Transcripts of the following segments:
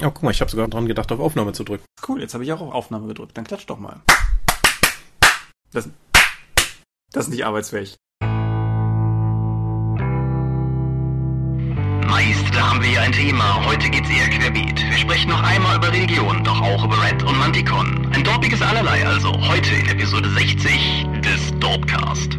Ja, guck mal, ich habe sogar dran gedacht, auf Aufnahme zu drücken. Cool, jetzt habe ich auch auf Aufnahme gedrückt. Dann klatsch doch mal. Das, das ist nicht arbeitsfähig. Meist, da haben wir hier ein Thema. Heute geht's eher querbeet. Wir sprechen noch einmal über Religion, doch auch über Red und Manticon. Ein dorpiges Allerlei also. Heute in Episode 60 des Dorpcast.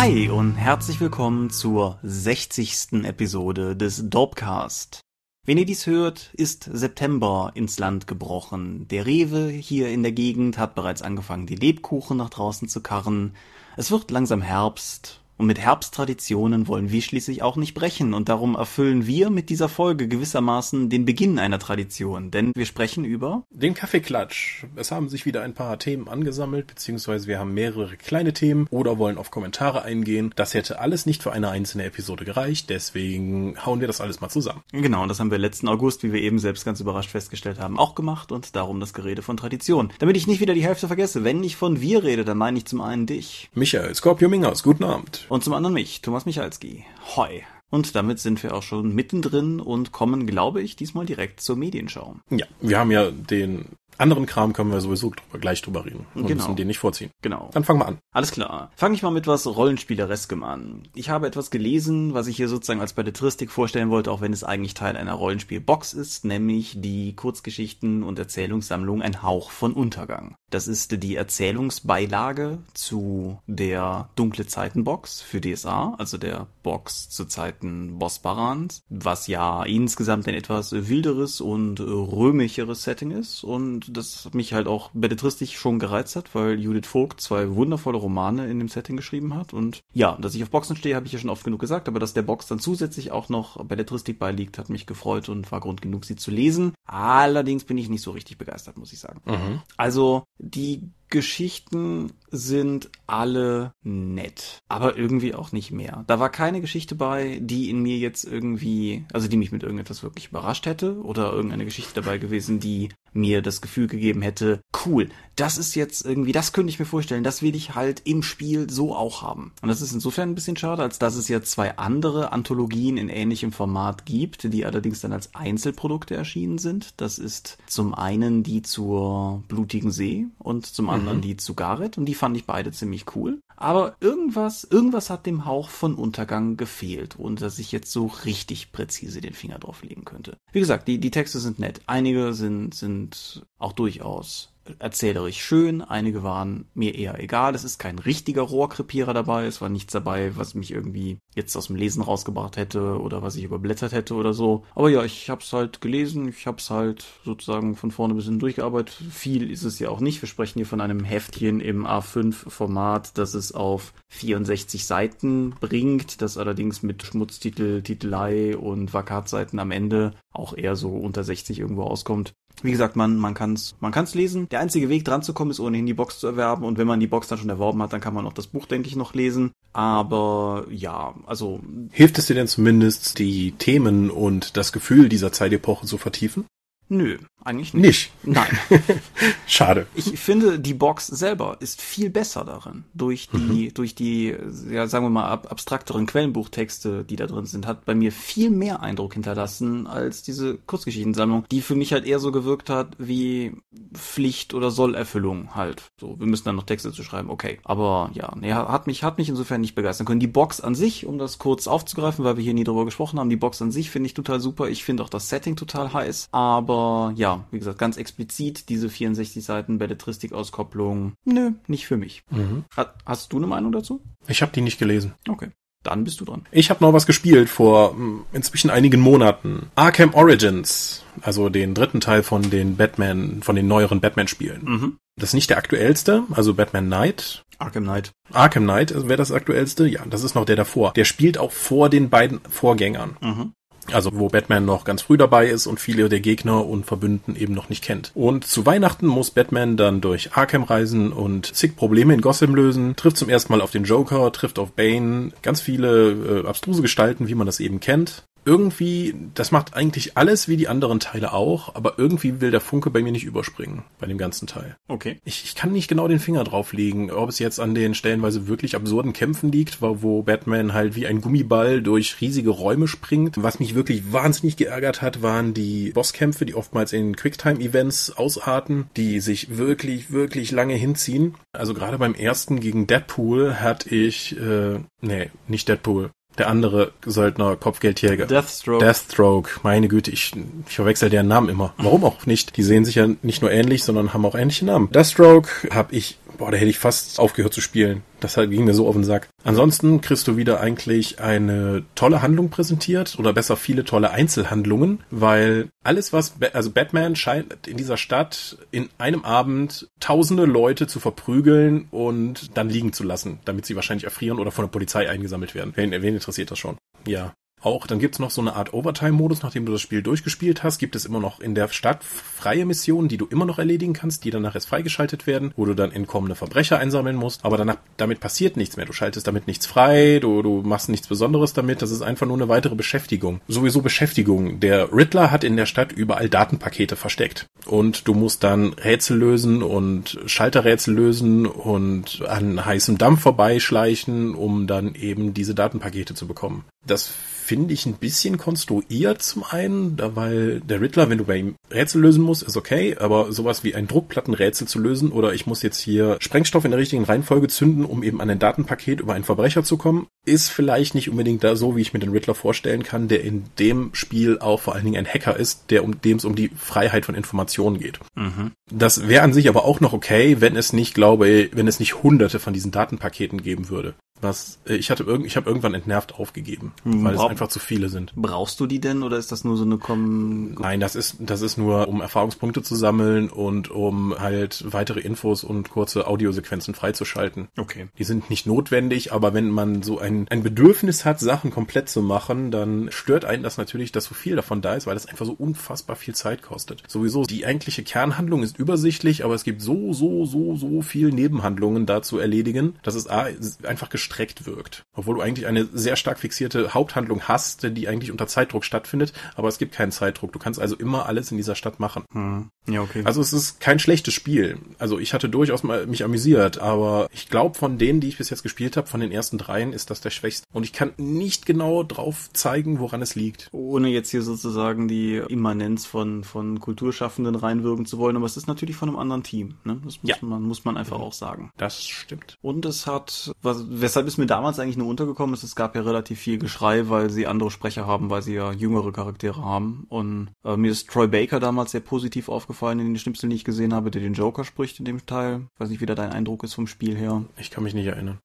Hi und herzlich willkommen zur 60. Episode des Dorpcast. Wenn ihr dies hört, ist September ins Land gebrochen. Der Rewe hier in der Gegend hat bereits angefangen, die Lebkuchen nach draußen zu karren. Es wird langsam Herbst und mit Herbsttraditionen wollen wir schließlich auch nicht brechen und darum erfüllen wir mit dieser Folge gewissermaßen den Beginn einer Tradition, denn wir sprechen über den Kaffeeklatsch. Es haben sich wieder ein paar Themen angesammelt, beziehungsweise wir haben mehrere kleine Themen oder wollen auf Kommentare eingehen. Das hätte alles nicht für eine einzelne Episode gereicht, deswegen hauen wir das alles mal zusammen. Genau, und das haben wir letzten August, wie wir eben selbst ganz überrascht festgestellt haben, auch gemacht und darum das Gerede von Tradition. Damit ich nicht wieder die Hälfte vergesse, wenn ich von wir rede, dann meine ich zum einen dich. Michael Scorpio Minghaus, guten Abend. Und zum anderen mich, Thomas Michalski. Hoi. Und damit sind wir auch schon mittendrin und kommen, glaube ich, diesmal direkt zur Medienschau. Ja, wir haben ja den anderen Kram können wir sowieso drüber, gleich drüber reden und genau. müssen den nicht vorziehen. Genau. Dann fangen wir an. Alles klar. Fange ich mal mit was Rollenspielereskem an. Ich habe etwas gelesen, was ich hier sozusagen als Belletristik vorstellen wollte, auch wenn es eigentlich Teil einer Rollenspielbox ist, nämlich die Kurzgeschichten und Erzählungssammlung Ein Hauch von Untergang. Das ist die Erzählungsbeilage zu der Dunkle Zeitenbox für DSA, also der Box zu Zeiten Bossbarans, was ja insgesamt ein etwas wilderes und römischeres Setting ist und das mich halt auch belletristisch schon gereizt hat, weil Judith Vogt zwei wundervolle Romane in dem Setting geschrieben hat. Und ja, dass ich auf Boxen stehe, habe ich ja schon oft genug gesagt, aber dass der Box dann zusätzlich auch noch Belletristik beiliegt, hat mich gefreut und war Grund genug, sie zu lesen. Allerdings bin ich nicht so richtig begeistert, muss ich sagen. Mhm. Also die Geschichten sind alle nett, aber irgendwie auch nicht mehr. Da war keine Geschichte bei, die in mir jetzt irgendwie, also die mich mit irgendetwas wirklich überrascht hätte oder irgendeine Geschichte dabei gewesen, die mir das Gefühl gegeben hätte, cool, das ist jetzt irgendwie, das könnte ich mir vorstellen, das will ich halt im Spiel so auch haben. Und das ist insofern ein bisschen schade, als dass es ja zwei andere Anthologien in ähnlichem Format gibt, die allerdings dann als Einzelprodukte erschienen sind. Das ist zum einen die zur Blutigen See und zum anderen mhm. die zu Gareth und die fand ich beide ziemlich cool. Aber irgendwas, irgendwas hat dem Hauch von Untergang gefehlt und dass ich jetzt so richtig präzise den Finger drauf legen könnte. Wie gesagt, die, die Texte sind nett. Einige sind, sind auch durchaus erzählerisch schön, einige waren mir eher egal. Es ist kein richtiger Rohrkrepierer dabei, es war nichts dabei, was mich irgendwie jetzt aus dem Lesen rausgebracht hätte oder was ich überblättert hätte oder so. Aber ja, ich hab's halt gelesen, ich hab's halt sozusagen von vorne bis hin durchgearbeitet. Viel ist es ja auch nicht. Wir sprechen hier von einem Heftchen im A5-Format, das es auf 64 Seiten bringt, das allerdings mit Schmutztitel, Titelei und Vakatseiten am Ende auch eher so unter 60 irgendwo auskommt. Wie gesagt, man, man kann es man kann's lesen. Der einzige Weg dran zu kommen, ist ohnehin die Box zu erwerben. Und wenn man die Box dann schon erworben hat, dann kann man auch das Buch, denke ich, noch lesen. Aber ja, also. Hilft es dir denn zumindest, die Themen und das Gefühl dieser Zeitepoche zu vertiefen? Nö, eigentlich nicht. Nicht? Nein. Schade. Ich finde, die Box selber ist viel besser darin. Durch die, mhm. durch die, ja, sagen wir mal, ab, abstrakteren Quellenbuchtexte, die da drin sind, hat bei mir viel mehr Eindruck hinterlassen als diese Kurzgeschichtensammlung, die für mich halt eher so gewirkt hat wie Pflicht oder Sollerfüllung halt. So, wir müssen dann noch Texte zu schreiben, okay. Aber ja, nee, hat mich, hat mich insofern nicht begeistern können. Die Box an sich, um das kurz aufzugreifen, weil wir hier nie drüber gesprochen haben, die Box an sich finde ich total super. Ich finde auch das Setting total heiß. Aber ja, wie gesagt, ganz explizit diese 64 Seiten Belletristik-Auskopplung, nö, nicht für mich. Mhm. hast du eine Meinung dazu? Ich habe die nicht gelesen. Okay. Dann bist du dran. Ich habe noch was gespielt vor hm, inzwischen einigen Monaten. Arkham Origins, also den dritten Teil von den Batman, von den neueren Batman-Spielen. Mhm. Das ist nicht der aktuellste, also Batman Knight. Arkham Knight. Arkham Knight wäre das aktuellste. Ja, das ist noch der davor. Der spielt auch vor den beiden Vorgängern. Mhm. Also wo Batman noch ganz früh dabei ist und viele der Gegner und Verbündeten eben noch nicht kennt. Und zu Weihnachten muss Batman dann durch Arkham reisen und zig Probleme in Gotham lösen, trifft zum ersten Mal auf den Joker, trifft auf Bane, ganz viele äh, abstruse Gestalten, wie man das eben kennt. Irgendwie, das macht eigentlich alles wie die anderen Teile auch, aber irgendwie will der Funke bei mir nicht überspringen, bei dem ganzen Teil. Okay. Ich, ich kann nicht genau den Finger drauflegen, ob es jetzt an den stellenweise wirklich absurden Kämpfen liegt, wo, wo Batman halt wie ein Gummiball durch riesige Räume springt. Was mich wirklich wahnsinnig geärgert hat, waren die Bosskämpfe, die oftmals in Quicktime-Events ausarten, die sich wirklich, wirklich lange hinziehen. Also gerade beim ersten gegen Deadpool hatte ich, äh, nee, nicht Deadpool, der andere Söldner, Kopfgeldjäger. Deathstroke. Deathstroke. Meine Güte, ich, ich verwechsel deren Namen immer. Warum auch nicht? Die sehen sich ja nicht nur ähnlich, sondern haben auch ähnliche Namen. Deathstroke habe ich boah, da hätte ich fast aufgehört zu spielen. Das ging mir so auf den Sack. Ansonsten kriegst du wieder eigentlich eine tolle Handlung präsentiert oder besser viele tolle Einzelhandlungen, weil alles was, also Batman scheint in dieser Stadt in einem Abend tausende Leute zu verprügeln und dann liegen zu lassen, damit sie wahrscheinlich erfrieren oder von der Polizei eingesammelt werden. Wen, wen interessiert das schon? Ja, auch dann gibt's noch so eine Art Overtime-Modus, nachdem du das Spiel durchgespielt hast, gibt es immer noch in der Stadt freie Missionen, die du immer noch erledigen kannst, die danach erst freigeschaltet werden, wo du dann entkommene Verbrecher einsammeln musst. Aber danach, damit passiert nichts mehr. Du schaltest damit nichts frei, du, du machst nichts Besonderes damit. Das ist einfach nur eine weitere Beschäftigung. Sowieso Beschäftigung. Der Riddler hat in der Stadt überall Datenpakete versteckt. Und du musst dann Rätsel lösen und Schalterrätsel lösen und an heißem Dampf vorbeischleichen, um dann eben diese Datenpakete zu bekommen. Das finde ich ein bisschen konstruiert zum einen, da weil der Riddler, wenn du bei ihm Rätsel lösen musst, ist okay, aber sowas wie ein Druckplattenrätsel zu lösen oder ich muss jetzt hier Sprengstoff in der richtigen Reihenfolge zünden, um eben an ein Datenpaket über einen Verbrecher zu kommen, ist vielleicht nicht unbedingt da so, wie ich mir den Riddler vorstellen kann, der in dem Spiel auch vor allen Dingen ein Hacker ist, der um dem es um die Freiheit von Informationen geht. Mhm. Das wäre an sich aber auch noch okay, wenn es nicht, glaube, wenn es nicht hunderte von diesen Datenpaketen geben würde. Was äh, ich hatte irgend, ich habe irgendwann entnervt aufgegeben, hm, weil es einfach zu viele sind. Brauchst du die denn oder ist das nur so eine Kom Nein, das ist das ist nur um Erfahrungspunkte zu sammeln und um halt weitere Infos und kurze Audiosequenzen freizuschalten. Okay. Die sind nicht notwendig, aber wenn man so ein ein Bedürfnis hat, Sachen komplett zu machen, dann stört einen das natürlich, dass so viel davon da ist, weil das einfach so unfassbar viel Zeit kostet. Sowieso die eigentliche Kernhandlung ist übersichtlich, aber es gibt so so so so viel Nebenhandlungen da zu erledigen, dass es a, einfach gestreckt wirkt. Obwohl du eigentlich eine sehr stark fixierte Haupthandlung hast, die eigentlich unter Zeitdruck stattfindet, aber es gibt keinen Zeitdruck. Du kannst also immer alles in dieser Stadt machen. Hm. Ja, okay. Also es ist kein schlechtes Spiel. Also ich hatte durchaus mal mich amüsiert, aber ich glaube von denen, die ich bis jetzt gespielt habe, von den ersten dreien, ist das der schwächste. Und ich kann nicht genau drauf zeigen, woran es liegt. Ohne jetzt hier sozusagen die Immanenz von, von Kulturschaffenden reinwirken zu wollen, aber es ist natürlich von einem anderen Team. Ne? Das muss, ja. man, muss man einfach mhm. auch sagen. Das stimmt. Und es hat, was, weshalb es mir damals eigentlich nur untergekommen ist, es gab ja relativ viel Geschrei, weil sie andere Sprecher haben, weil sie ja jüngere Charaktere haben. Und äh, mir ist Troy Baker damals sehr positiv aufgefallen in den Schnipseln, die ich gesehen habe, der den Joker spricht in dem Teil. Ich weiß nicht, wie da dein Eindruck ist vom Spiel her. Ich kann mich nicht erinnern.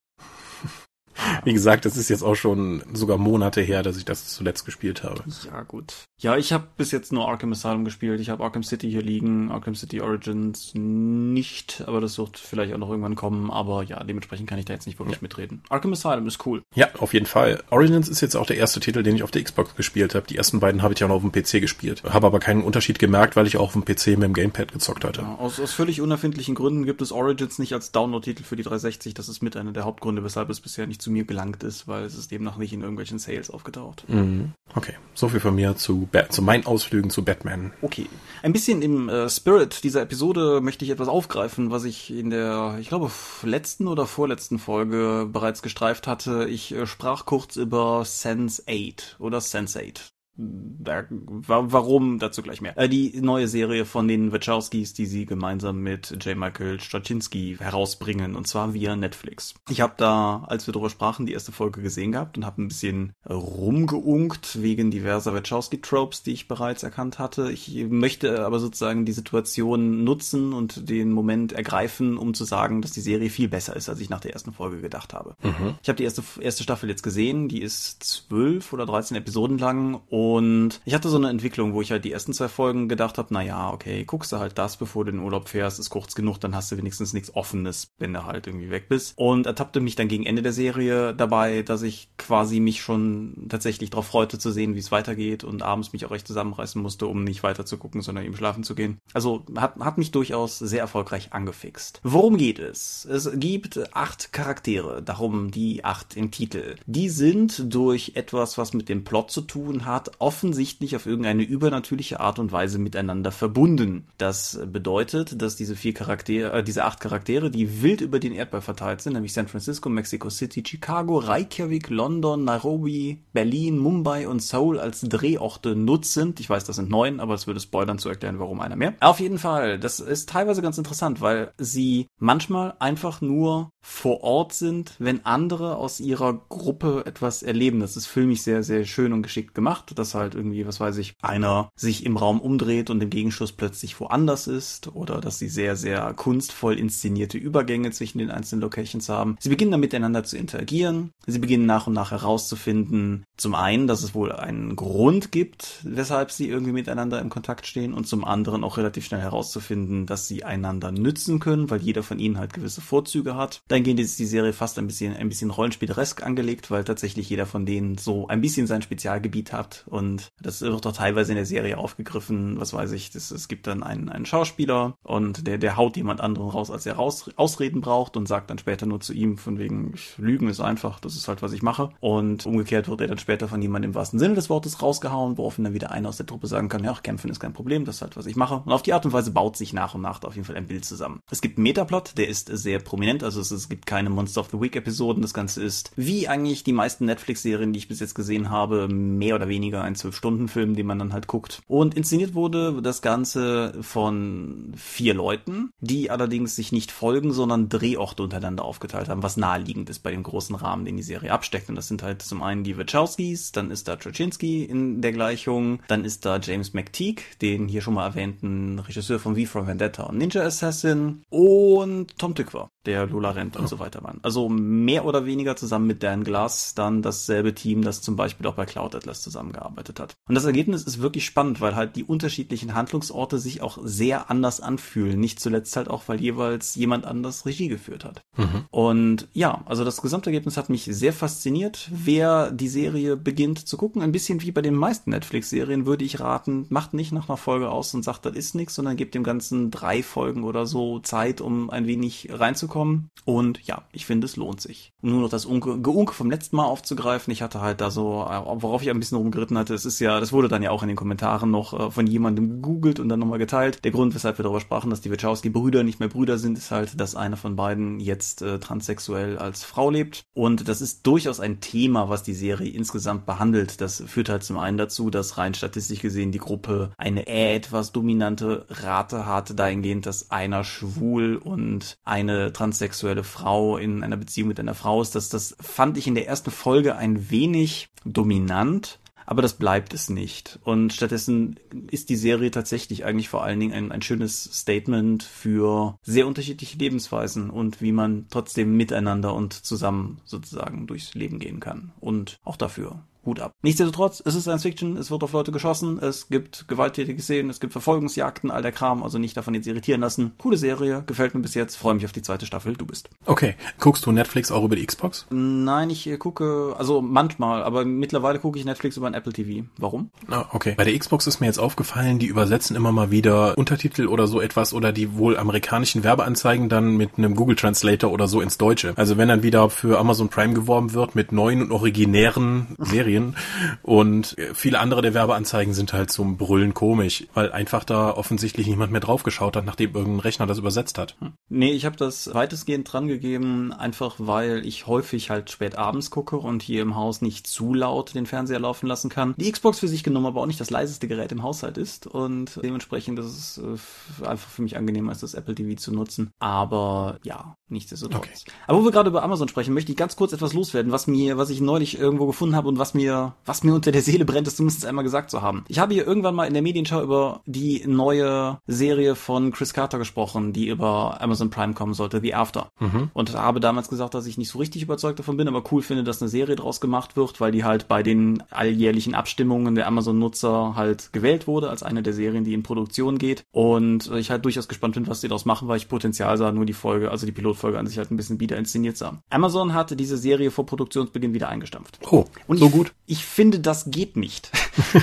Wie gesagt, das ist jetzt auch schon sogar Monate her, dass ich das zuletzt gespielt habe. Ja, gut. Ja, ich habe bis jetzt nur Arkham Asylum gespielt. Ich habe Arkham City hier liegen, Arkham City Origins nicht, aber das wird vielleicht auch noch irgendwann kommen. Aber ja, dementsprechend kann ich da jetzt nicht wirklich ja. mitreden. Arkham Asylum ist cool. Ja, auf jeden Fall. Origins ist jetzt auch der erste Titel, den ich auf der Xbox gespielt habe. Die ersten beiden habe ich ja noch auf dem PC gespielt. Habe aber keinen Unterschied gemerkt, weil ich auch auf dem PC mit dem Gamepad gezockt hatte. Ja, aus, aus völlig unerfindlichen Gründen gibt es Origins nicht als Download-Titel für die 360. Das ist mit einer der Hauptgründe, weshalb es bisher nicht zu mir gelangt ist, weil es ist eben noch nicht in irgendwelchen Sales aufgetaucht. Mhm. Okay, so viel von mir zu, ba zu meinen Ausflügen zu Batman. Okay, ein bisschen im äh, Spirit dieser Episode möchte ich etwas aufgreifen, was ich in der, ich glaube, letzten oder vorletzten Folge bereits gestreift hatte. Ich äh, sprach kurz über Sense 8 oder Sense 8 warum, dazu gleich mehr. Äh, die neue Serie von den Wachowskis, die sie gemeinsam mit J. Michael Straczynski herausbringen, und zwar via Netflix. Ich habe da, als wir darüber sprachen, die erste Folge gesehen gehabt und habe ein bisschen rumgeunkt wegen diverser Wachowski-Tropes, die ich bereits erkannt hatte. Ich möchte aber sozusagen die Situation nutzen und den Moment ergreifen, um zu sagen, dass die Serie viel besser ist, als ich nach der ersten Folge gedacht habe. Mhm. Ich habe die erste, erste Staffel jetzt gesehen, die ist zwölf oder dreizehn Episoden lang und Und ich hatte so eine Entwicklung, wo ich halt die ersten zwei Folgen gedacht habe, na ja, okay, guckst du halt das, bevor du in den Urlaub fährst, ist kurz genug, dann hast du wenigstens nichts Offenes, wenn du halt irgendwie weg bist. Und ertappte mich dann gegen Ende der Serie dabei, dass ich quasi mich schon tatsächlich darauf freute zu sehen, wie es weitergeht und abends mich auch recht zusammenreißen musste, um nicht weiter zu gucken, sondern eben schlafen zu gehen. Also hat, hat mich durchaus sehr erfolgreich angefixt. Worum geht es? Es gibt acht Charaktere, darum die acht im Titel. Die sind durch etwas, was mit dem Plot zu tun hat, offensichtlich auf irgendeine übernatürliche Art und Weise miteinander verbunden. Das bedeutet, dass diese vier Charaktere, äh, diese acht Charaktere, die wild über den Erdball verteilt sind, nämlich San Francisco, Mexico City, Chicago, Reykjavik, London, Nairobi, Berlin, Mumbai und Seoul als Drehorte nutzen. Ich weiß, das sind neun, aber es würde spoilern zu erklären, warum einer mehr. Auf jeden Fall, das ist teilweise ganz interessant, weil sie manchmal einfach nur vor Ort sind, wenn andere aus ihrer Gruppe etwas erleben. Das ist filmisch sehr, sehr schön und geschickt gemacht, dass halt irgendwie, was weiß ich, einer sich im Raum umdreht und im Gegenschuss plötzlich woanders ist oder dass sie sehr, sehr kunstvoll inszenierte Übergänge zwischen den einzelnen Locations haben. Sie beginnen dann miteinander zu interagieren. Sie beginnen nach und nach herauszufinden, zum einen, dass es wohl einen Grund gibt, weshalb sie irgendwie miteinander im Kontakt stehen und zum anderen auch relativ schnell herauszufinden, dass sie einander nützen können, weil jeder von ihnen halt gewisse Vorzüge hat. Dahingehend ist die Serie fast ein bisschen, ein bisschen rollenspieleresk angelegt, weil tatsächlich jeder von denen so ein bisschen sein Spezialgebiet hat und das wird auch teilweise in der Serie aufgegriffen, was weiß ich, das, es gibt dann einen, einen Schauspieler und der, der haut jemand anderen raus, als er raus, Ausreden braucht und sagt dann später nur zu ihm von wegen, Lügen ist einfach, das ist halt, was ich mache und umgekehrt wird er dann später von jemandem im wahrsten Sinne des Wortes rausgehauen, woraufhin dann wieder einer aus der Truppe sagen kann, ja, kämpfen ist kein Problem, das ist halt, was ich mache. Und auf die Art und Weise baut sich nach und nach auf jeden Fall ein Bild zusammen. Es gibt einen Metaplot, der ist sehr prominent, also es, es gibt keine Monster of the Week Episoden, das Ganze ist, wie eigentlich die meisten Netflix-Serien, die ich bis jetzt gesehen habe, mehr oder weniger ein Zwölf-Stunden-Film, den man dann halt guckt. Und inszeniert wurde das Ganze von vier Leuten, die allerdings sich nicht folgen, sondern Drehorte untereinander aufgeteilt haben, was naheliegend ist bei dem großen Rahmen, den die Serie absteckt. Und das sind halt zum einen die Wachowskis, dann ist da Troczynski in der Gleichung, dann ist da James McTeague, den hier schon mal erwähnten Regisseur von V for Vendetta und Ninja Assassin und Tom Tykwer, der Lola Rent und so weiter waren. Also mehr oder weniger zusammen mit Dan Glass dann dasselbe Team, das zum Beispiel auch bei Cloud Atlas zusammengearbeitet hat. Und das Ergebnis ist wirklich spannend, weil halt die unterschiedlichen Handlungsorte sich auch sehr anders anfühlen. Nicht zuletzt halt auch, weil jeweils jemand anders Regie geführt hat. Mhm. Und ja, also das Gesamtergebnis hat mich sehr fasziniert. Wer die Serie beginnt zu gucken, ein bisschen wie bei den meisten Netflix-Serien, würde ich raten, macht nicht nach einer Folge aus und sagt, das ist nichts, sondern gebt dem Ganzen drei Folgen oder so Zeit, um ein wenig reinzukommen. Und ja, ich finde, es lohnt sich. Um nur noch das Geunke vom letzten Mal aufzugreifen, ich hatte halt da so, worauf ich ein bisschen rumgeritten hatte, es ist ja, das wurde dann ja auch in den Kommentaren noch äh, von jemandem gegoogelt und dann nochmal geteilt. Der Grund, weshalb wir darüber sprachen, dass die Wachowski-Brüder nicht mehr Brüder sind, ist halt, dass einer von beiden jetzt äh, transsexuell als Frau lebt. Und das ist durchaus ein Thema, was die Serie insgesamt behandelt. Das führt halt zum einen dazu, dass rein statistisch gesehen die Gruppe eine etwas dominante Rate hat, dahingehend, dass einer schwul und eine transsexuelle Frau in einer Beziehung mit einer Frau ist. Das, das fand ich in der ersten Folge ein wenig dominant aber das bleibt es nicht. Und stattdessen ist die Serie tatsächlich eigentlich vor allen Dingen ein, ein schönes Statement für sehr unterschiedliche Lebensweisen und wie man trotzdem miteinander und zusammen sozusagen durchs Leben gehen kann. Und auch dafür Hut ab. Nichtsdestotrotz, es ist Science Fiction, es wird auf Leute geschossen, es gibt gewalttätige Szenen, es gibt Verfolgungsjagden, all der Kram, also nicht davon jetzt irritieren lassen. Coole Serie, gefällt mir bis jetzt, freue mich auf die zweite Staffel, du bist. Okay, guckst du Netflix auch über die Xbox? Nein, ich äh, gucke, also manchmal, aber mittlerweile gucke ich Netflix über ein Apple TV. Warum? Ah, okay. Bei der Xbox ist mir jetzt aufgefallen, die übersetzen immer mal wieder Untertitel oder so etwas oder die wohl amerikanischen Werbeanzeigen dann mit einem Google Translator oder so ins Deutsche. Also wenn dann wieder für Amazon Prime geworben wird mit neuen und originären Serien, Serien. Und viele andere der Werbeanzeigen sind halt zum Brüllen komisch, weil einfach da offensichtlich niemand mehr draufgeschaut hat, nachdem irgendein Rechner das übersetzt hat. Hm. Nee, ich habe das weitestgehend dran gegeben, einfach weil ich häufig halt spät abends gucke und hier im Haus nicht zu laut den Fernseher laufen lassen kann. Die Xbox für sich genommen aber auch nicht das leiseste Gerät im Haushalt ist und dementsprechend ist es äh, einfach für mich angenehmer, als das Apple TV zu nutzen. Aber ja, nichtsdestotrotz. Okay. Aber wo wir gerade über Amazon sprechen, möchte ich ganz kurz etwas loswerden, was mir, was ich neulich irgendwo gefunden habe und was mir mir, was mir unter der Seele brennt, das zumindest einmal gesagt zu haben. Ich habe hier irgendwann mal in der Medienschau über die neue Serie von Chris Carter gesprochen, die über Amazon Prime kommen sollte, The After. Mhm. Und habe damals gesagt, dass ich nicht so richtig überzeugt davon bin, aber cool finde, dass eine Serie draus gemacht wird, weil die halt bei den alljährlichen Abstimmungen der Amazon-Nutzer halt gewählt wurde als eine der Serien, die in Produktion geht. Und ich halt durchaus gespannt bin, was die daraus machen, weil ich Potenzial sah, nur die Folge, also die Pilotfolge an sich halt ein bisschen wieder inszeniert sah. Amazon hatte diese Serie vor Produktionsbeginn wieder eingestampft. Oh, und so gut. Ich finde, das geht nicht.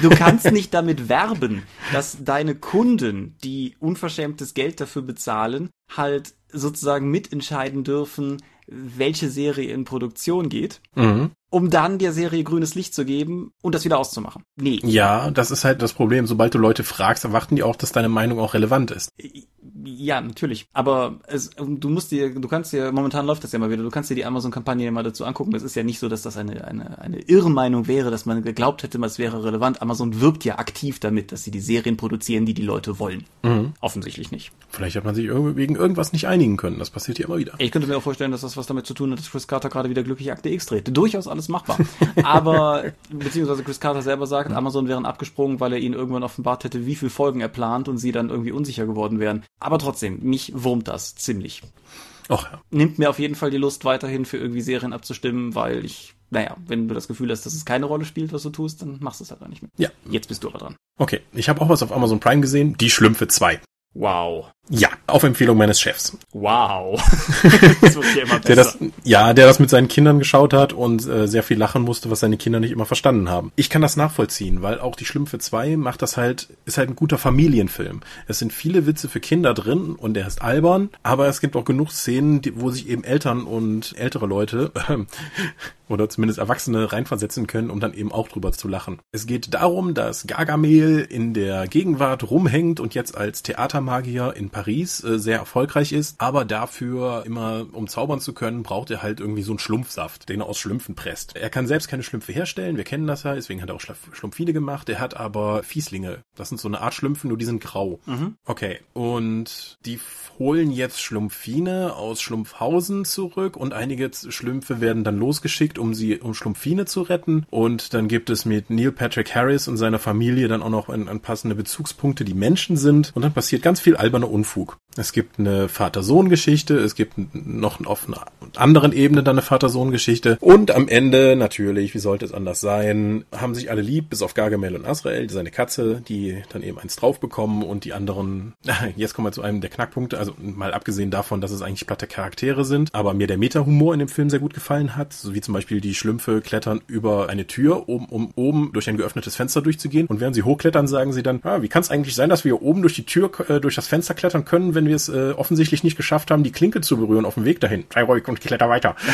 Du kannst nicht damit werben, dass deine Kunden, die unverschämtes Geld dafür bezahlen, halt sozusagen mitentscheiden dürfen, welche Serie in Produktion geht. Mhm um dann der Serie grünes Licht zu geben und das wieder auszumachen. Nee. Ja, das ist halt das Problem. Sobald du Leute fragst, erwarten die auch, dass deine Meinung auch relevant ist. Ja, natürlich. Aber es, du musst dir, du kannst dir, momentan läuft das ja mal wieder, du kannst dir die Amazon-Kampagne mal dazu angucken. Es ist ja nicht so, dass das eine, eine, eine Irrmeinung wäre, dass man geglaubt hätte, es wäre relevant. Amazon wirbt ja aktiv damit, dass sie die Serien produzieren, die die Leute wollen. Mhm. Offensichtlich nicht. Vielleicht hat man sich wegen irgendwas nicht einigen können. Das passiert hier immer wieder. Ich könnte mir auch vorstellen, dass das was damit zu tun hat, dass Chris Carter gerade wieder glücklich Akte X dreht. Durchaus alles machbar. Aber, beziehungsweise Chris Carter selber sagt, Amazon wären abgesprungen, weil er ihnen irgendwann offenbart hätte, wie viele Folgen er plant und sie dann irgendwie unsicher geworden wären. Aber trotzdem, mich wurmt das ziemlich. Och, ja. Nimmt mir auf jeden Fall die Lust, weiterhin für irgendwie Serien abzustimmen, weil ich naja, wenn du das Gefühl hast, dass es keine Rolle spielt, was du tust, dann machst du es halt auch nicht mehr. Ja. Jetzt bist du aber dran. Okay, ich habe auch was auf Amazon Prime gesehen, Die Schlümpfe 2. Wow. Ja, auf Empfehlung meines Chefs. Wow. das wird ja immer besser. Der das, ja, der das mit seinen Kindern geschaut hat und äh, sehr viel lachen musste, was seine Kinder nicht immer verstanden haben. Ich kann das nachvollziehen, weil auch die Schlümpfe 2 macht das halt, ist halt ein guter Familienfilm. Es sind viele Witze für Kinder drin und er ist albern, aber es gibt auch genug Szenen, die, wo sich eben Eltern und ältere Leute äh, oder zumindest Erwachsene reinversetzen können, um dann eben auch drüber zu lachen. Es geht darum, dass Gargamel in der Gegenwart rumhängt und jetzt als Theatermagier in Paris äh, sehr erfolgreich ist, aber dafür immer, um zaubern zu können, braucht er halt irgendwie so einen Schlumpfsaft, den er aus Schlümpfen presst. Er kann selbst keine Schlümpfe herstellen, wir kennen das ja, deswegen hat er auch Schlumpfine gemacht. Er hat aber Fieslinge. Das sind so eine Art Schlümpfen, nur die sind grau. Mhm. Okay, und die holen jetzt Schlumpfine aus Schlumpfhausen zurück und einige Schlümpfe werden dann losgeschickt, um sie, um Schlumpfine zu retten. Und dann gibt es mit Neil Patrick Harris und seiner Familie dann auch noch ein passende Bezugspunkte, die Menschen sind. Und dann passiert ganz viel alberner Unfug. Es gibt eine Vater-Sohn-Geschichte, es gibt noch auf einer anderen Ebene dann eine Vater-Sohn-Geschichte. Und am Ende, natürlich, wie sollte es anders sein, haben sich alle lieb, bis auf Gargamel und Azrael, seine Katze, die dann eben eins drauf bekommen und die anderen, jetzt kommen wir zu einem der Knackpunkte, also mal abgesehen davon, dass es eigentlich platte Charaktere sind, aber mir der Meta-Humor in dem Film sehr gut gefallen hat, so wie zum Beispiel die Schlümpfe klettern über eine Tür, um, um oben durch ein geöffnetes Fenster durchzugehen und während sie hochklettern, sagen sie dann, ah, wie kann es eigentlich sein, dass wir oben durch die Tür, äh, durch das Fenster klettern können, wenn wir es äh, offensichtlich nicht geschafft haben, die Klinke zu berühren auf dem Weg dahin. Sei ruhig und kletter weiter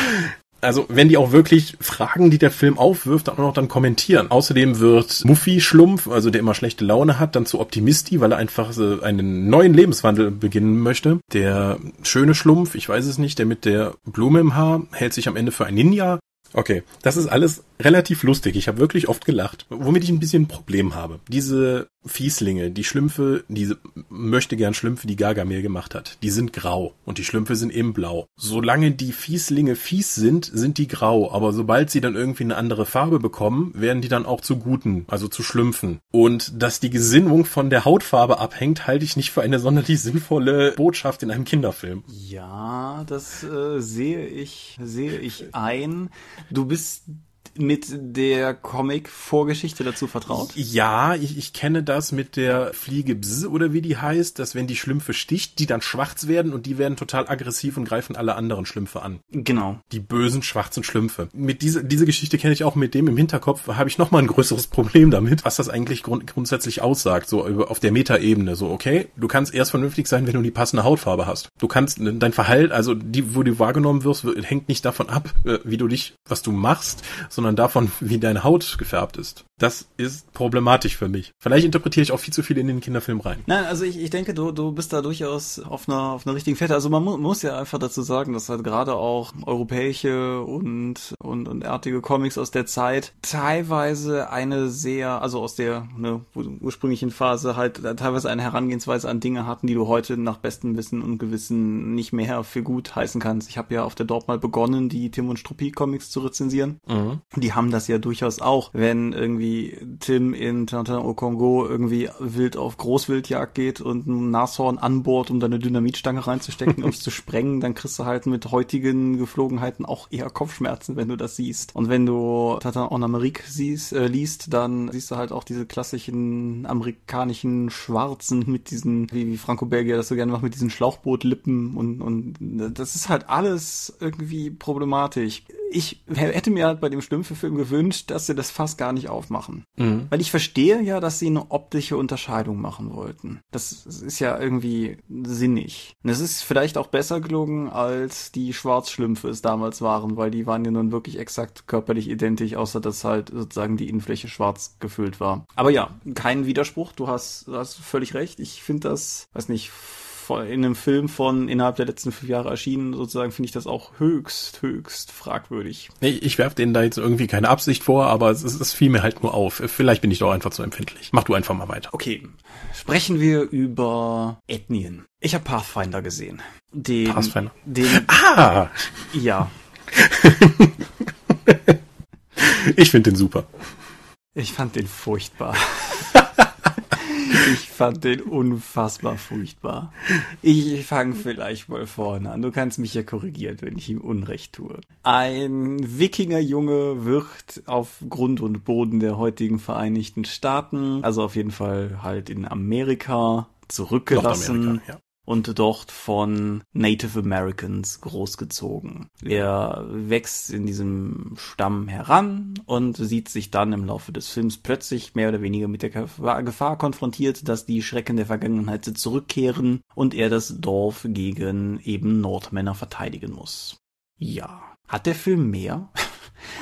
also wenn die auch wirklich Fragen, die der Film aufwirft, dann auch noch dann kommentieren. Außerdem wird Muffy Schlumpf, also der immer schlechte Laune hat, dann zu Optimisti, weil er einfach so einen neuen Lebenswandel beginnen möchte. Der schöne Schlumpf, ich weiß es nicht, der mit der Blume im Haar, hält sich am Ende für ein Ninja. Okay, das ist alles relativ lustig. Ich habe wirklich oft gelacht. Womit ich ein bisschen ein Problem habe. Diese Fieslinge, die Schlümpfe, diese möchte gern Schlümpfe, die Gargamel gemacht hat, die sind grau und die Schlümpfe sind eben blau. Solange die Fieslinge fies sind, sind die grau, aber sobald sie dann irgendwie eine andere Farbe bekommen, werden die dann auch zu Guten, also zu Schlümpfen. Und dass die Gesinnung von der Hautfarbe abhängt, halte ich nicht für eine sonderlich sinnvolle Botschaft in einem Kinderfilm. Ja, das äh, sehe ich, sehe ich ein. Du bist mit der Comic-Vorgeschichte dazu vertraut? Ja, ich, ich kenne das mit der Fliege Bzz oder wie die heißt, dass wenn die Schlümpfe sticht, die dann schwarz werden und die werden total aggressiv und greifen alle anderen Schlümpfe an. Genau. Die bösen schwarzen Schlümpfe. Mit dieser diese Geschichte kenne ich auch mit dem im Hinterkopf, habe ich noch mal ein größeres Problem damit, was das eigentlich grund grundsätzlich aussagt, so auf der Metaebene. So, okay, du kannst erst vernünftig sein, wenn du die passende Hautfarbe hast. Du kannst dein Verhalten, also die, wo du wahrgenommen wirst, hängt nicht davon ab, äh, wie du dich, was du machst, sondern davon, wie deine Haut gefärbt ist. Das ist problematisch für mich. Vielleicht interpretiere ich auch viel zu viel in den Kinderfilm rein. Nein, also ich, ich denke, du, du bist da durchaus auf einer, auf einer richtigen Fährte. Also man mu muss ja einfach dazu sagen, dass halt gerade auch europäische und, und, und artige Comics aus der Zeit teilweise eine sehr, also aus der ne, ursprünglichen Phase halt teilweise eine Herangehensweise an Dinge hatten, die du heute nach bestem Wissen und Gewissen nicht mehr für gut heißen kannst. Ich habe ja auf der Dorp mal begonnen, die Tim und Struppi Comics zu rezensieren. Mhm. Die haben das ja durchaus auch, wenn irgendwie Tim in Tintin au Congo irgendwie wild auf Großwildjagd geht und ein Nashorn anbohrt, um da eine Dynamitstange reinzustecken, um es zu sprengen, dann kriegst du halt mit heutigen Geflogenheiten auch eher Kopfschmerzen, wenn du das siehst. Und wenn du Tintin en Amérique siehst, äh, liest, dann siehst du halt auch diese klassischen amerikanischen Schwarzen mit diesen, wie, wie Franco Belgier das so gerne macht, mit diesen Schlauchbootlippen und, und das ist halt alles irgendwie problematisch. Ich hätte mir halt bei dem Schlümpfe-Film gewünscht, dass sie das fast gar nicht aufmachen. Mhm. Weil ich verstehe ja, dass sie eine optische Unterscheidung machen wollten. Das ist ja irgendwie sinnig. Und es ist vielleicht auch besser gelungen, als die Schwarzschlümpfe es damals waren, weil die waren ja nun wirklich exakt körperlich identisch, außer dass halt sozusagen die Innenfläche schwarz gefüllt war. Aber ja, kein Widerspruch. Du hast, du hast völlig recht. Ich finde das, weiß nicht, in einem Film von innerhalb der letzten fünf Jahre erschienen, sozusagen, finde ich das auch höchst, höchst fragwürdig. Ich, ich werfe denen da jetzt irgendwie keine Absicht vor, aber es, es fiel mir halt nur auf. Vielleicht bin ich doch einfach zu empfindlich. Mach du einfach mal weiter. Okay. Sprechen wir über Ethnien. Ich habe Pathfinder gesehen. Den, Pathfinder. Den, ah! Ja. ich finde den super. Ich fand den furchtbar. Ich fand den unfassbar furchtbar. Ich fange vielleicht mal vorne an. Du kannst mich ja korrigieren, wenn ich ihm Unrecht tue. Ein Wikingerjunge wird auf Grund und Boden der heutigen Vereinigten Staaten, also auf jeden Fall halt in Amerika, zurückgelassen. Ja und dort von Native Americans großgezogen. Er wächst in diesem Stamm heran und sieht sich dann im Laufe des Films plötzlich mehr oder weniger mit der Gefahr konfrontiert, dass die Schrecken der Vergangenheit zurückkehren und er das Dorf gegen eben Nordmänner verteidigen muss. Ja. Hat der Film mehr?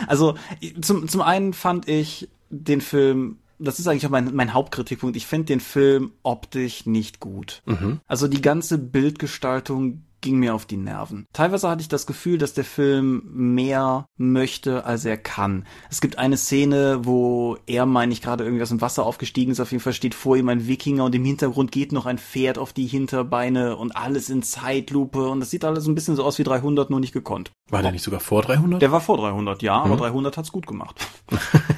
Also zum, zum einen fand ich den Film das ist eigentlich auch mein, mein Hauptkritikpunkt. Ich finde den Film optisch nicht gut. Mhm. Also die ganze Bildgestaltung ging mir auf die Nerven. Teilweise hatte ich das Gefühl, dass der Film mehr möchte, als er kann. Es gibt eine Szene, wo er, meine ich, gerade irgendwie aus dem Wasser aufgestiegen ist. Auf jeden Fall steht vor ihm ein Wikinger und im Hintergrund geht noch ein Pferd auf die Hinterbeine und alles in Zeitlupe und das sieht alles ein bisschen so aus wie 300, nur nicht gekonnt. War der nicht sogar vor 300? Der war vor 300, ja, mhm. aber 300 hat's gut gemacht.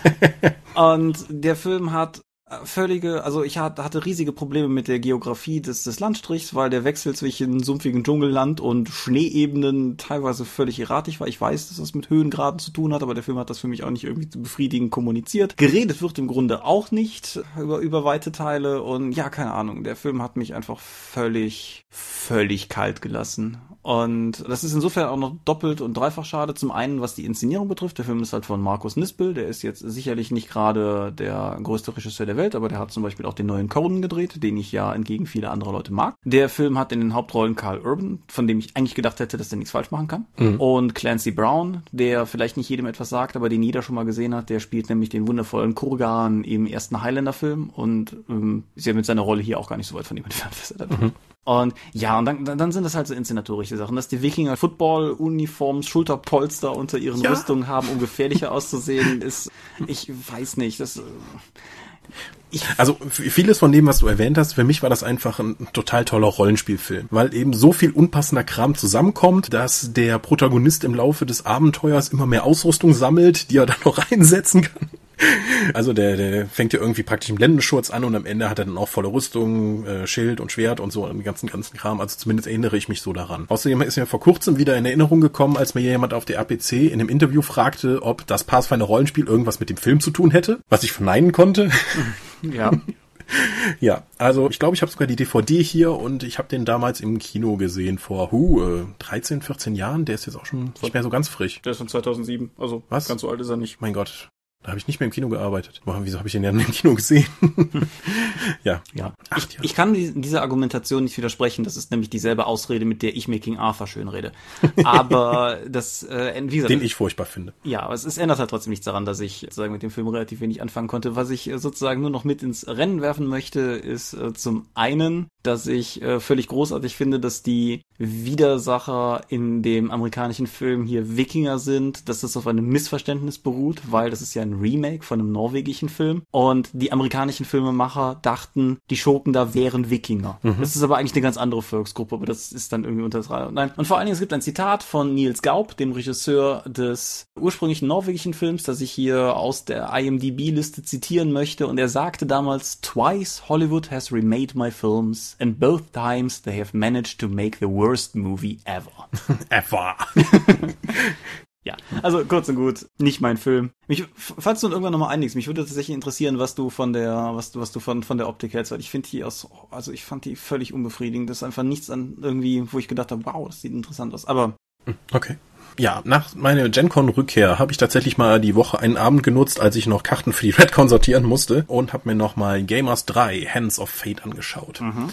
und der Film hat völlige, also ich hatte riesige Probleme mit der Geografie des, des Landstrichs, weil der Wechsel zwischen sumpfigen Dschungelland und Schneeebenen teilweise völlig erratisch war. Ich weiß, dass das mit Höhengraden zu tun hat, aber der Film hat das für mich auch nicht irgendwie befriedigend kommuniziert. Geredet wird im Grunde auch nicht über, über weite Teile und ja, keine Ahnung, der Film hat mich einfach völlig, völlig kalt gelassen. Und das ist insofern auch noch doppelt und dreifach schade. Zum einen, was die Inszenierung betrifft. Der Film ist halt von Markus Nispel. Der ist jetzt sicherlich nicht gerade der größte Regisseur der Welt, aber der hat zum Beispiel auch den neuen Conan gedreht, den ich ja entgegen vieler anderer Leute mag. Der Film hat in den Hauptrollen Carl Urban, von dem ich eigentlich gedacht hätte, dass der nichts falsch machen kann. Mhm. Und Clancy Brown, der vielleicht nicht jedem etwas sagt, aber den jeder schon mal gesehen hat. Der spielt nämlich den wundervollen Kurgan im ersten Highlander-Film und ähm, ist ja mit seiner Rolle hier auch gar nicht so weit von ihm entfernt, was er da mhm. Und ja, und dann, dann sind das halt so inszenatorische Sachen, dass die Wikinger Football-Uniforms, Schulterpolster unter ihren ja. Rüstungen haben, um gefährlicher auszusehen, ist, ich weiß nicht, das, ich also vieles von dem, was du erwähnt hast, für mich war das einfach ein total toller Rollenspielfilm, weil eben so viel unpassender Kram zusammenkommt, dass der Protagonist im Laufe des Abenteuers immer mehr Ausrüstung sammelt, die er dann noch einsetzen kann. Also der, der fängt ja irgendwie praktisch im Blendenschurz an und am Ende hat er dann auch volle Rüstung, äh, Schild und Schwert und so und den ganzen, ganzen Kram. Also zumindest erinnere ich mich so daran. Außerdem ist mir vor kurzem wieder in Erinnerung gekommen, als mir jemand auf der APC in einem Interview fragte, ob das Pathfinder Rollenspiel irgendwas mit dem Film zu tun hätte, was ich verneinen konnte. Ja. Ja, also ich glaube, ich habe sogar die DVD hier und ich habe den damals im Kino gesehen vor hu, äh, 13, 14 Jahren. Der ist jetzt auch schon nicht mehr so ganz frisch. Der ist von 2007, also Was? ganz so alt ist er nicht. Mein Gott, da habe ich nicht mehr im Kino gearbeitet. Boah, wieso habe ich den ja im Kino gesehen? ja. ja. Acht ich, ich kann dieser Argumentation nicht widersprechen. Das ist nämlich dieselbe Ausrede, mit der ich mir King Arthur schön rede. Aber das, äh, wie gesagt, Den ich furchtbar finde. Ja, aber es, es ändert halt trotzdem nichts daran, dass ich sozusagen mit dem Film relativ wenig anfangen konnte. Was ich äh, sozusagen nur noch mit ins Rennen werfen möchte, ist äh, zum einen dass ich äh, völlig großartig finde, dass die Widersacher in dem amerikanischen Film hier Wikinger sind, dass das auf einem Missverständnis beruht, weil das ist ja ein Remake von einem norwegischen Film und die amerikanischen Filmemacher dachten, die Schurken da wären Wikinger. Mhm. Das ist aber eigentlich eine ganz andere Volksgruppe, aber das ist dann irgendwie unter das Nein. Und vor allen Dingen, es gibt ein Zitat von Niels Gaub, dem Regisseur des ursprünglichen norwegischen Films, das ich hier aus der IMDb-Liste zitieren möchte und er sagte damals, Twice Hollywood has remade my films and both times they have managed to make the worst movie ever. ever. Ja, also kurz und gut, nicht mein Film. Mich, falls du irgendwann nochmal einigst, mich würde tatsächlich interessieren, was du von der, was du, was du von, von der Optik hältst, weil ich finde die aus, also ich fand die völlig unbefriedigend. Das ist einfach nichts an irgendwie, wo ich gedacht habe, wow, das sieht interessant aus. Aber. Okay. Ja, nach meiner GenCon-Rückkehr habe ich tatsächlich mal die Woche einen Abend genutzt, als ich noch Karten für die Redcon sortieren musste und habe mir nochmal Gamers 3 Hands of Fate angeschaut. Mhm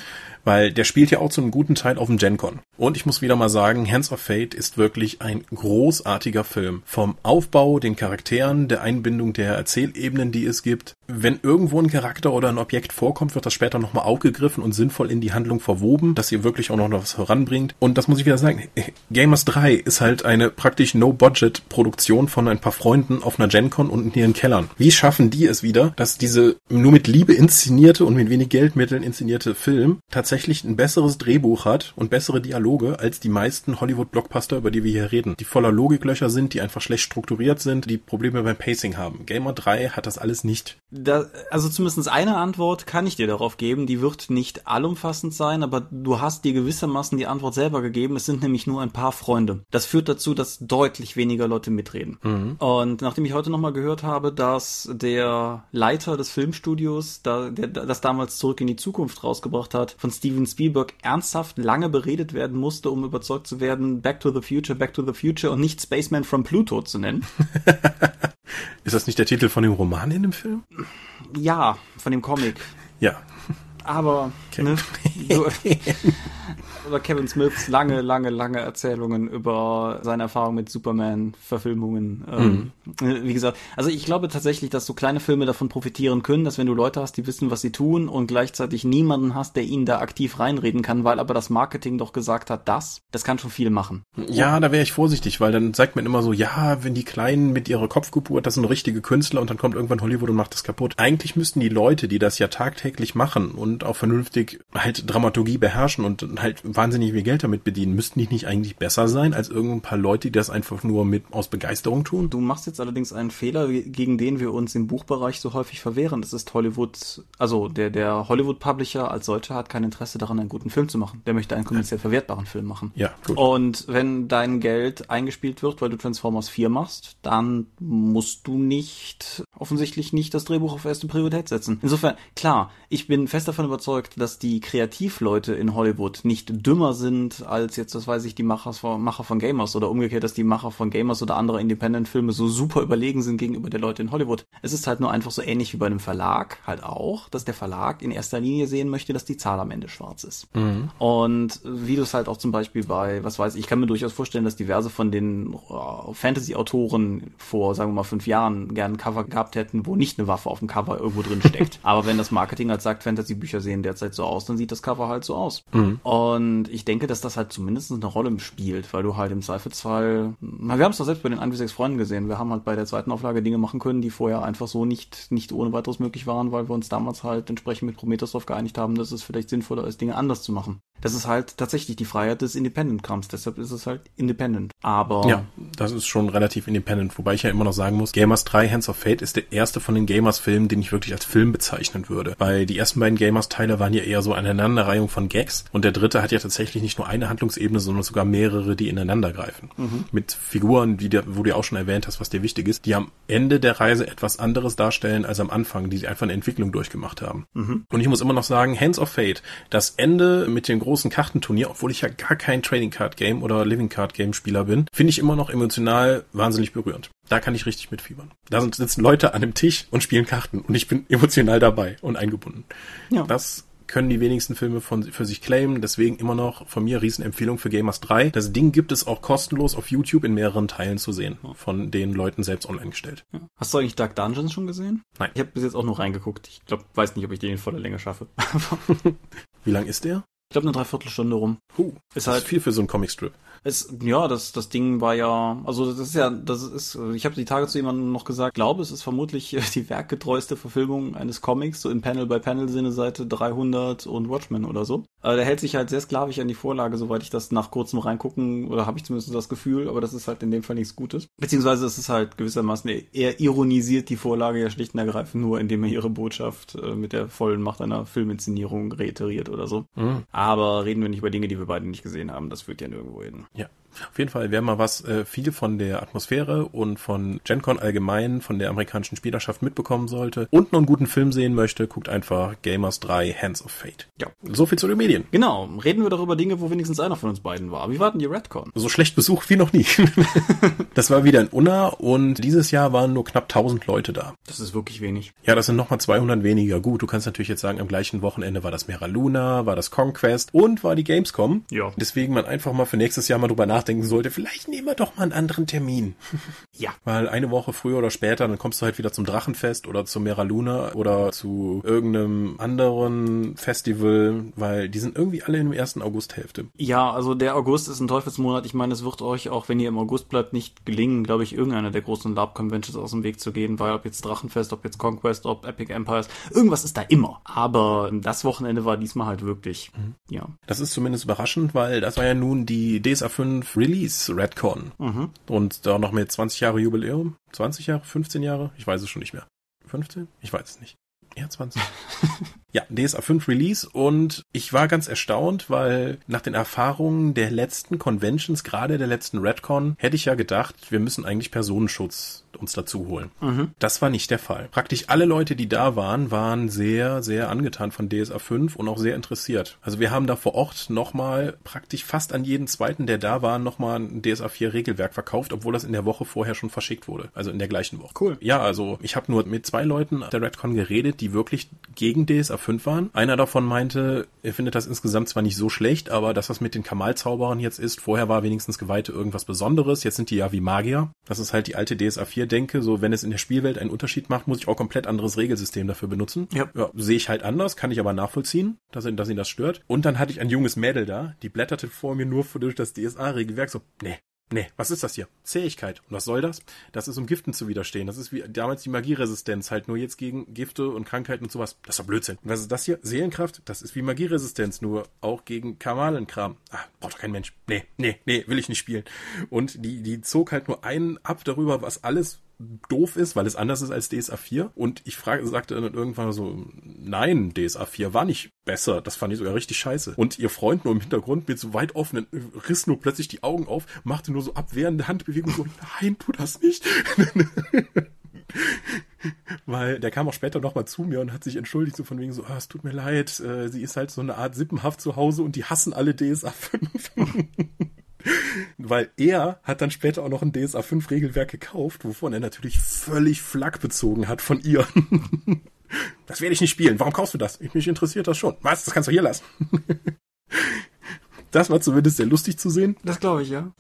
weil der spielt ja auch zu einem guten Teil auf dem GenCon. Und ich muss wieder mal sagen, Hands of Fate ist wirklich ein großartiger Film. Vom Aufbau, den Charakteren, der Einbindung der Erzählebenen, die es gibt. Wenn irgendwo ein Charakter oder ein Objekt vorkommt, wird das später nochmal aufgegriffen und sinnvoll in die Handlung verwoben, dass ihr wirklich auch noch was voranbringt. Und das muss ich wieder sagen, Gamers 3 ist halt eine praktisch No-Budget-Produktion von ein paar Freunden auf einer GenCon und in ihren Kellern. Wie schaffen die es wieder, dass diese nur mit Liebe inszenierte und mit wenig Geldmitteln inszenierte Film tatsächlich ein besseres Drehbuch hat und bessere Dialoge als die meisten Hollywood-Blockbuster, über die wir hier reden, die voller Logiklöcher sind, die einfach schlecht strukturiert sind, die Probleme beim Pacing haben. Gamer 3 hat das alles nicht. Da, also zumindest eine Antwort kann ich dir darauf geben, die wird nicht allumfassend sein, aber du hast dir gewissermaßen die Antwort selber gegeben. Es sind nämlich nur ein paar Freunde. Das führt dazu, dass deutlich weniger Leute mitreden. Mhm. Und nachdem ich heute nochmal gehört habe, dass der Leiter des Filmstudios, da, der das damals zurück in die Zukunft rausgebracht hat, von Steve Steven Spielberg ernsthaft lange beredet werden musste, um überzeugt zu werden, Back to the Future, Back to the Future und nicht Spaceman from Pluto zu nennen. Ist das nicht der Titel von dem Roman in dem Film? Ja, von dem Comic. Ja. Aber okay. ne, so, über Kevin Smiths lange, lange, lange Erzählungen über seine Erfahrung mit Superman-Verfilmungen. Ähm, mhm. Wie gesagt, also ich glaube tatsächlich, dass so kleine Filme davon profitieren können, dass wenn du Leute hast, die wissen, was sie tun und gleichzeitig niemanden hast, der ihnen da aktiv reinreden kann, weil aber das Marketing doch gesagt hat, das, das kann schon viel machen. Ja, da wäre ich vorsichtig, weil dann sagt man immer so, ja, wenn die Kleinen mit ihrer Kopfgeburt, das sind richtige Künstler und dann kommt irgendwann Hollywood und macht das kaputt. Eigentlich müssten die Leute, die das ja tagtäglich machen und auch vernünftig halt Dramaturgie beherrschen und halt wahnsinnig viel Geld damit bedienen. Müssten die nicht eigentlich besser sein als irgendein paar Leute, die das einfach nur mit aus Begeisterung tun? Du machst jetzt allerdings einen Fehler, gegen den wir uns im Buchbereich so häufig verwehren. Das ist Hollywood, also der, der Hollywood-Publisher als solcher hat kein Interesse daran, einen guten Film zu machen. Der möchte einen kommerziell verwertbaren Film machen. Ja, gut. Und wenn dein Geld eingespielt wird, weil du Transformers 4 machst, dann musst du nicht, offensichtlich nicht das Drehbuch auf erste Priorität setzen. Insofern, klar, ich bin fest davon überzeugt, dass die Kreativleute in Hollywood nicht dümmer sind als jetzt, das weiß ich, die Macher von, Macher von Gamers oder umgekehrt, dass die Macher von Gamers oder anderer Independent-Filme so super überlegen sind gegenüber der Leute in Hollywood. Es ist halt nur einfach so ähnlich wie bei einem Verlag halt auch, dass der Verlag in erster Linie sehen möchte, dass die Zahl am Ende schwarz ist. Mhm. Und wie du es halt auch zum Beispiel bei, was weiß ich, ich kann mir durchaus vorstellen, dass diverse von den uh, Fantasy-Autoren vor, sagen wir mal, fünf Jahren gern ein Cover gehabt hätten, wo nicht eine Waffe auf dem Cover irgendwo drin steckt. Aber wenn das Marketing halt sagt, Fantasy-Bücher sehen derzeit so aus, dann sieht das Cover halt so aus. Mhm. Und ich denke, dass das halt zumindest eine Rolle spielt, weil du halt im Zweifelsfall, na, wir haben es doch selbst bei den 1 6 Freunden gesehen. Wir haben halt bei der zweiten Auflage Dinge machen können, die vorher einfach so nicht, nicht ohne weiteres möglich waren, weil wir uns damals halt entsprechend mit Prometheus darauf geeinigt haben, dass es vielleicht sinnvoller ist, Dinge anders zu machen. Das ist halt tatsächlich die Freiheit des Independent-Krams, deshalb ist es halt independent. Aber. Ja, das ist schon relativ independent, wobei ich ja immer noch sagen muss, Gamers 3 Hands of Fate ist der erste von den Gamers-Filmen, den ich wirklich als Film bezeichnen würde. Weil die ersten beiden Gamers-Teile waren ja eher so eine Aneinanderreihung von Gags und der dritte hat ja tatsächlich nicht nur eine Handlungsebene, sondern sogar mehrere, die ineinander greifen. Mhm. Mit Figuren, der, wo du ja auch schon erwähnt hast, was dir wichtig ist, die am Ende der Reise etwas anderes darstellen als am Anfang, die einfach eine Entwicklung durchgemacht haben. Mhm. Und ich muss immer noch sagen, Hands of Fate, das Ende mit dem großen Kartenturnier, obwohl ich ja gar kein Trading Card Game oder Living Card Game Spieler bin, finde ich immer noch emotional wahnsinnig berührend. Da kann ich richtig mitfiebern. Da sitzen Leute an einem Tisch und spielen Karten und ich bin emotional dabei und eingebunden. Ja. Das können die wenigsten Filme von, für sich claimen. Deswegen immer noch von mir Riesenempfehlung für Gamers 3. Das Ding gibt es auch kostenlos auf YouTube in mehreren Teilen zu sehen. Von den Leuten selbst online gestellt. Ja. Hast du eigentlich Dark Dungeons schon gesehen? Nein. Ich habe bis jetzt auch nur reingeguckt. Ich glaube, weiß nicht, ob ich den in voller Länge schaffe. Wie lang ist der? Ich glaube eine Dreiviertelstunde rum. Puh, ist halt viel für so einen Comicstrip. Es, ja, das, das Ding war ja, also das ist ja, das ist, ich habe die Tage zu jemandem noch gesagt, glaube es ist vermutlich die werkgetreueste Verfilmung eines Comics, so in Panel-by-Panel-Sinne Seite 300 und Watchmen oder so. Aber der hält sich halt sehr sklavisch an die Vorlage, soweit ich das nach kurzem reingucken, oder habe ich zumindest das Gefühl, aber das ist halt in dem Fall nichts Gutes. Beziehungsweise es ist halt gewissermaßen, er ironisiert die Vorlage ja schlicht und ergreifend nur, indem er ihre Botschaft äh, mit der vollen Macht einer Filminszenierung reiteriert oder so. Mhm. Aber reden wir nicht über Dinge, die wir beide nicht gesehen haben, das führt ja nirgendwo hin. Ja. Auf jeden Fall, wer mal was äh, viel von der Atmosphäre und von GenCon allgemein, von der amerikanischen Spielerschaft mitbekommen sollte und noch einen guten Film sehen möchte, guckt einfach Gamers 3 Hands of Fate. Ja. So viel zu den Medien. Genau. Reden wir doch über Dinge, wo wenigstens einer von uns beiden war. Wie war denn die Redcon? So schlecht besucht wie noch nie. das war wieder in Unna und dieses Jahr waren nur knapp 1000 Leute da. Das ist wirklich wenig. Ja, das sind nochmal 200 weniger. Gut, du kannst natürlich jetzt sagen, am gleichen Wochenende war das Mera Luna, war das Conquest und war die Gamescom. Ja. Deswegen man einfach mal für nächstes Jahr mal drüber nachdenken sollte, vielleicht nehmen wir doch mal einen anderen Termin. ja. Weil eine Woche früher oder später, dann kommst du halt wieder zum Drachenfest oder zur Mera Luna oder zu irgendeinem anderen Festival, weil die sind irgendwie alle in der ersten Augusthälfte. Ja, also der August ist ein Teufelsmonat. Ich meine, es wird euch, auch wenn ihr im August bleibt, nicht gelingen, glaube ich, irgendeiner der großen Lab-Conventions aus dem Weg zu gehen, weil ob jetzt Drachenfest, ob jetzt Conquest, ob Epic Empires, irgendwas ist da immer. Aber das Wochenende war diesmal halt wirklich, mhm. ja. Das ist zumindest überraschend, weil das war ja nun die DSA 5 Release Redcon. Mhm. Und da noch mit 20 Jahre Jubiläum. 20 Jahre? 15 Jahre? Ich weiß es schon nicht mehr. 15? Ich weiß es nicht. Eher 20. ja, DSA 5 Release und ich war ganz erstaunt, weil nach den Erfahrungen der letzten Conventions, gerade der letzten Redcon, hätte ich ja gedacht, wir müssen eigentlich Personenschutz uns dazu holen. Mhm. Das war nicht der Fall. Praktisch alle Leute, die da waren, waren sehr, sehr angetan von DSA 5 und auch sehr interessiert. Also wir haben da vor Ort nochmal praktisch fast an jeden zweiten, der da war, nochmal ein DSA 4 Regelwerk verkauft, obwohl das in der Woche vorher schon verschickt wurde. Also in der gleichen Woche. Cool. Ja, also ich habe nur mit zwei Leuten der Redcon geredet, die wirklich gegen DSA 5 waren. Einer davon meinte, er findet das insgesamt zwar nicht so schlecht, aber das, was mit den Kamal-Zauberern jetzt ist, vorher war wenigstens Geweihte irgendwas Besonderes. Jetzt sind die ja wie Magier. Das ist halt die alte DSA 4 denke, so wenn es in der Spielwelt einen Unterschied macht, muss ich auch komplett anderes Regelsystem dafür benutzen. Ja. ja sehe ich halt anders, kann ich aber nachvollziehen, dass, ihn, dass ihn das stört. Und dann hatte ich ein junges Mädel da, die blätterte vor mir nur durch das DSA-Regelwerk so, nee, Nee, was ist das hier? Zähigkeit. Und was soll das? Das ist, um Giften zu widerstehen. Das ist wie damals die Magieresistenz, halt nur jetzt gegen Gifte und Krankheiten und sowas. Das ist doch Blödsinn. Und was ist das hier? Seelenkraft? Das ist wie Magieresistenz, nur auch gegen Kamalenkram. Ah, braucht doch kein Mensch. Nee, nee, nee, will ich nicht spielen. Und die, die zog halt nur einen ab darüber, was alles doof ist, weil es anders ist als DSA 4. Und ich frage, sagte dann irgendwann so, nein, DSA 4 war nicht besser. Das fand ich sogar richtig scheiße. Und ihr Freund nur im Hintergrund mit so weit offenen, riss nur plötzlich die Augen auf, machte nur so abwehrende Handbewegungen so, nein, tu das nicht. Weil der kam auch später nochmal zu mir und hat sich entschuldigt, so von wegen so, ah, es tut mir leid, äh, sie ist halt so eine Art Sippenhaft zu Hause und die hassen alle DSA 5. Weil er hat dann später auch noch ein DSA 5 Regelwerk gekauft, wovon er natürlich völlig Flak bezogen hat von ihr. Das werde ich nicht spielen. Warum kaufst du das? Mich interessiert das schon. Was? Das kannst du hier lassen. Das war zumindest sehr lustig zu sehen. Das glaube ich, ja.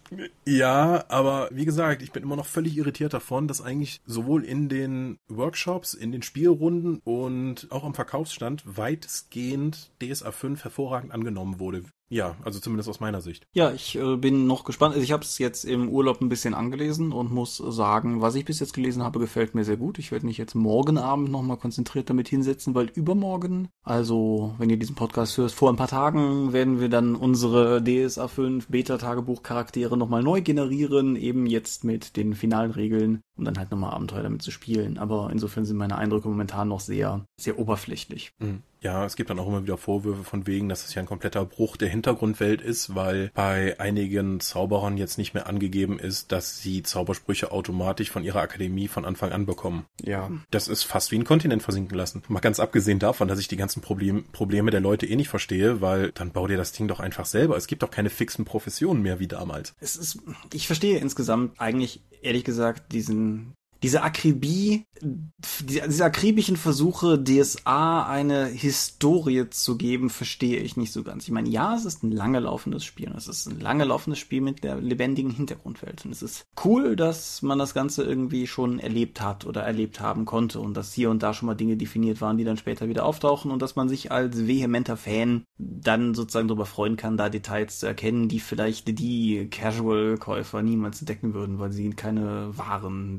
Ja, aber wie gesagt, ich bin immer noch völlig irritiert davon, dass eigentlich sowohl in den Workshops, in den Spielrunden und auch am Verkaufsstand weitestgehend DSA 5 hervorragend angenommen wurde. Ja, also zumindest aus meiner Sicht. Ja, ich äh, bin noch gespannt. Also ich habe es jetzt im Urlaub ein bisschen angelesen und muss sagen, was ich bis jetzt gelesen habe, gefällt mir sehr gut. Ich werde mich jetzt morgen Abend nochmal konzentriert damit hinsetzen, weil übermorgen, also wenn ihr diesen Podcast hört, vor ein paar Tagen werden wir dann unsere DSA 5 Beta-Tagebuch-Charaktere nochmal neu generieren, eben jetzt mit den finalen Regeln, um dann halt nochmal Abenteuer damit zu spielen. Aber insofern sind meine Eindrücke momentan noch sehr, sehr oberflächlich. Mhm. Ja, es gibt dann auch immer wieder Vorwürfe von wegen, dass es ja ein kompletter Bruch der Hintergrundwelt ist, weil bei einigen Zauberern jetzt nicht mehr angegeben ist, dass sie Zaubersprüche automatisch von ihrer Akademie von Anfang an bekommen. Ja. Das ist fast wie ein Kontinent versinken lassen. Mal ganz abgesehen davon, dass ich die ganzen Problem, Probleme der Leute eh nicht verstehe, weil dann bau dir das Ding doch einfach selber. Es gibt doch keine fixen Professionen mehr wie damals. Es ist, ich verstehe insgesamt eigentlich ehrlich gesagt diesen diese Akribie, diese akribischen Versuche, DSA eine Historie zu geben, verstehe ich nicht so ganz. Ich meine, ja, es ist ein lange laufendes Spiel. Es ist ein lange laufendes Spiel mit der lebendigen Hintergrundwelt. Und es ist cool, dass man das Ganze irgendwie schon erlebt hat oder erlebt haben konnte und dass hier und da schon mal Dinge definiert waren, die dann später wieder auftauchen und dass man sich als vehementer Fan dann sozusagen darüber freuen kann, da Details zu erkennen, die vielleicht die Casual-Käufer niemals entdecken würden, weil sie keine wahren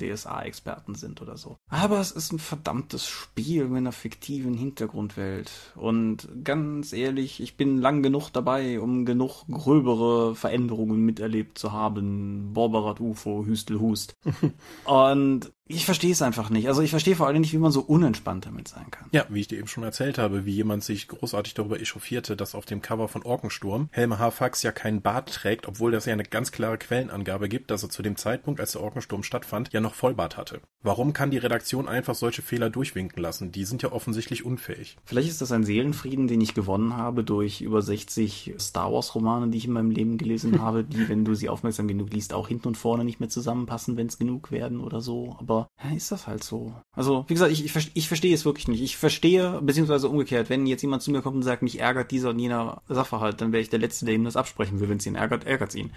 DSA-Experten sind oder so. Aber es ist ein verdammtes Spiel mit einer fiktiven Hintergrundwelt. Und ganz ehrlich, ich bin lang genug dabei, um genug gröbere Veränderungen miterlebt zu haben. Borberat UFO, Hüstel Hust. Und ich verstehe es einfach nicht. Also ich verstehe vor allem nicht, wie man so unentspannt damit sein kann. Ja, wie ich dir eben schon erzählt habe, wie jemand sich großartig darüber echauffierte, dass auf dem Cover von Orkensturm Helme Hafax ja keinen Bart trägt, obwohl das ja eine ganz klare Quellenangabe gibt, dass er zu dem Zeitpunkt, als der Orkensturm stattfand, ja noch Vollbart hatte. Warum kann die Redaktion einfach solche Fehler durchwinken lassen? Die sind ja offensichtlich unfähig. Vielleicht ist das ein Seelenfrieden, den ich gewonnen habe durch über 60 Star Wars Romane, die ich in meinem Leben gelesen habe, die, wenn du sie aufmerksam genug liest, auch hinten und vorne nicht mehr zusammenpassen, wenn es genug werden oder so. Aber ja, ist das halt so. Also, wie gesagt, ich, ich, ich verstehe es wirklich nicht. Ich verstehe, beziehungsweise umgekehrt, wenn jetzt jemand zu mir kommt und sagt, mich ärgert dieser und jener Sachverhalt, dann wäre ich der Letzte, der ihm das absprechen will. Wenn es ihn ärgert, ärgert es ihn.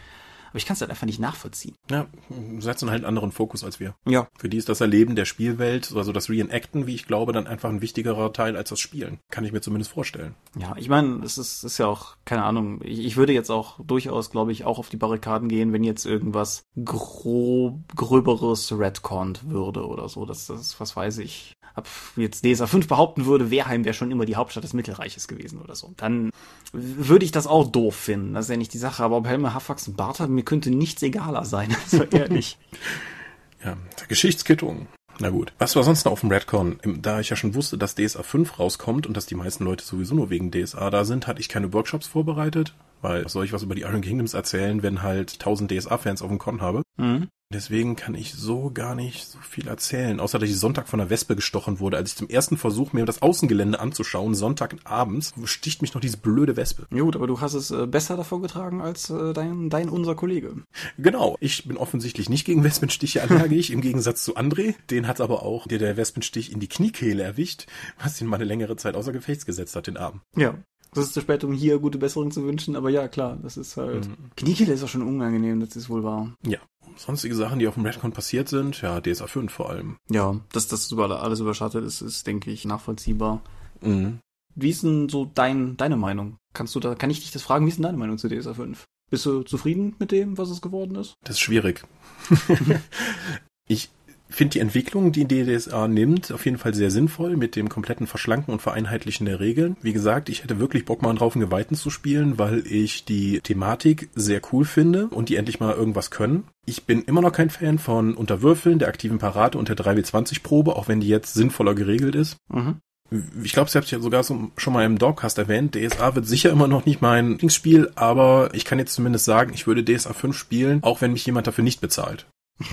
Aber ich kann es halt einfach nicht nachvollziehen. Ja, setzen halt einen anderen Fokus als wir. Ja. Für die ist das Erleben der Spielwelt, also das Reenacten, wie ich glaube, dann einfach ein wichtigerer Teil als das Spielen. Kann ich mir zumindest vorstellen. Ja, ich meine, es ist, ist ja auch, keine Ahnung, ich, ich würde jetzt auch durchaus, glaube ich, auch auf die Barrikaden gehen, wenn jetzt irgendwas grob, gröberes Redcont würde oder so. Das, das, was weiß ich, ab jetzt DSA 5 behaupten würde, Wehrheim wäre schon immer die Hauptstadt des Mittelreiches gewesen oder so. Dann würde ich das auch doof finden. Das ist ja nicht die Sache. Aber ob Helme Hafax einen Bart hat, mir könnte nichts egaler sein. Also ehrlich. ja, Geschichtskittung. Na gut. Was war sonst noch auf dem Redcon? Da ich ja schon wusste, dass DSA 5 rauskommt und dass die meisten Leute sowieso nur wegen DSA da sind, hatte ich keine Workshops vorbereitet. Weil soll ich was über die Iron Kingdoms erzählen, wenn halt 1000 DSA-Fans auf dem Con habe? Mhm. Deswegen kann ich so gar nicht so viel erzählen, außer dass ich Sonntag von der Wespe gestochen wurde. Als ich zum ersten Versuch, mir das Außengelände anzuschauen, Sonntagabends, sticht mich noch diese blöde Wespe. Gut, aber du hast es äh, besser davor getragen als äh, dein, dein unser Kollege. Genau, ich bin offensichtlich nicht gegen Wespenstiche allergisch, im Gegensatz zu André. Den hat aber auch der, der Wespenstich in die Kniekehle erwischt, was ihn mal eine längere Zeit außer Gefechts gesetzt hat, den Arm. Ja, das ist zu spät, um hier gute Besserung zu wünschen, aber ja, klar, das ist halt. Mhm. Kniekehle ist auch schon unangenehm, das ist wohl wahr. Ja, sonstige Sachen, die auf dem Redcon passiert sind, ja, DSA 5 vor allem. Ja, dass das über alles überschattet ist, ist, denke ich, nachvollziehbar. Mhm. Wie ist denn so dein, deine Meinung? Kannst du da, kann ich dich das fragen, wie ist denn deine Meinung zu DSA 5? Bist du zufrieden mit dem, was es geworden ist? Das ist schwierig. ich finde die Entwicklung, die DSA nimmt, auf jeden Fall sehr sinnvoll mit dem kompletten Verschlanken und Vereinheitlichen der Regeln. Wie gesagt, ich hätte wirklich Bock mal drauf, einen Geweihten zu spielen, weil ich die Thematik sehr cool finde und die endlich mal irgendwas können. Ich bin immer noch kein Fan von Unterwürfeln, der aktiven Parade und der 3W20-Probe, auch wenn die jetzt sinnvoller geregelt ist. Mhm ich glaube, sie habt ja sogar so, schon mal im Dogcast erwähnt, DSA wird sicher immer noch nicht mein Lieblingsspiel, aber ich kann jetzt zumindest sagen, ich würde DSA 5 spielen, auch wenn mich jemand dafür nicht bezahlt.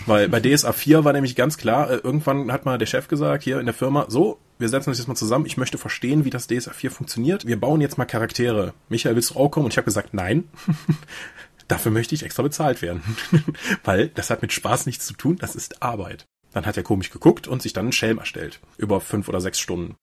Weil bei DSA 4 war nämlich ganz klar, äh, irgendwann hat mal der Chef gesagt, hier in der Firma, so, wir setzen uns jetzt mal zusammen, ich möchte verstehen, wie das DSA 4 funktioniert. Wir bauen jetzt mal Charaktere. Michael, willst du auch kommen? Und ich habe gesagt, nein. Dafür möchte ich extra bezahlt werden. Weil das hat mit Spaß nichts zu tun, das ist Arbeit. Dann hat er komisch geguckt und sich dann einen Schelm erstellt. Über fünf oder sechs Stunden.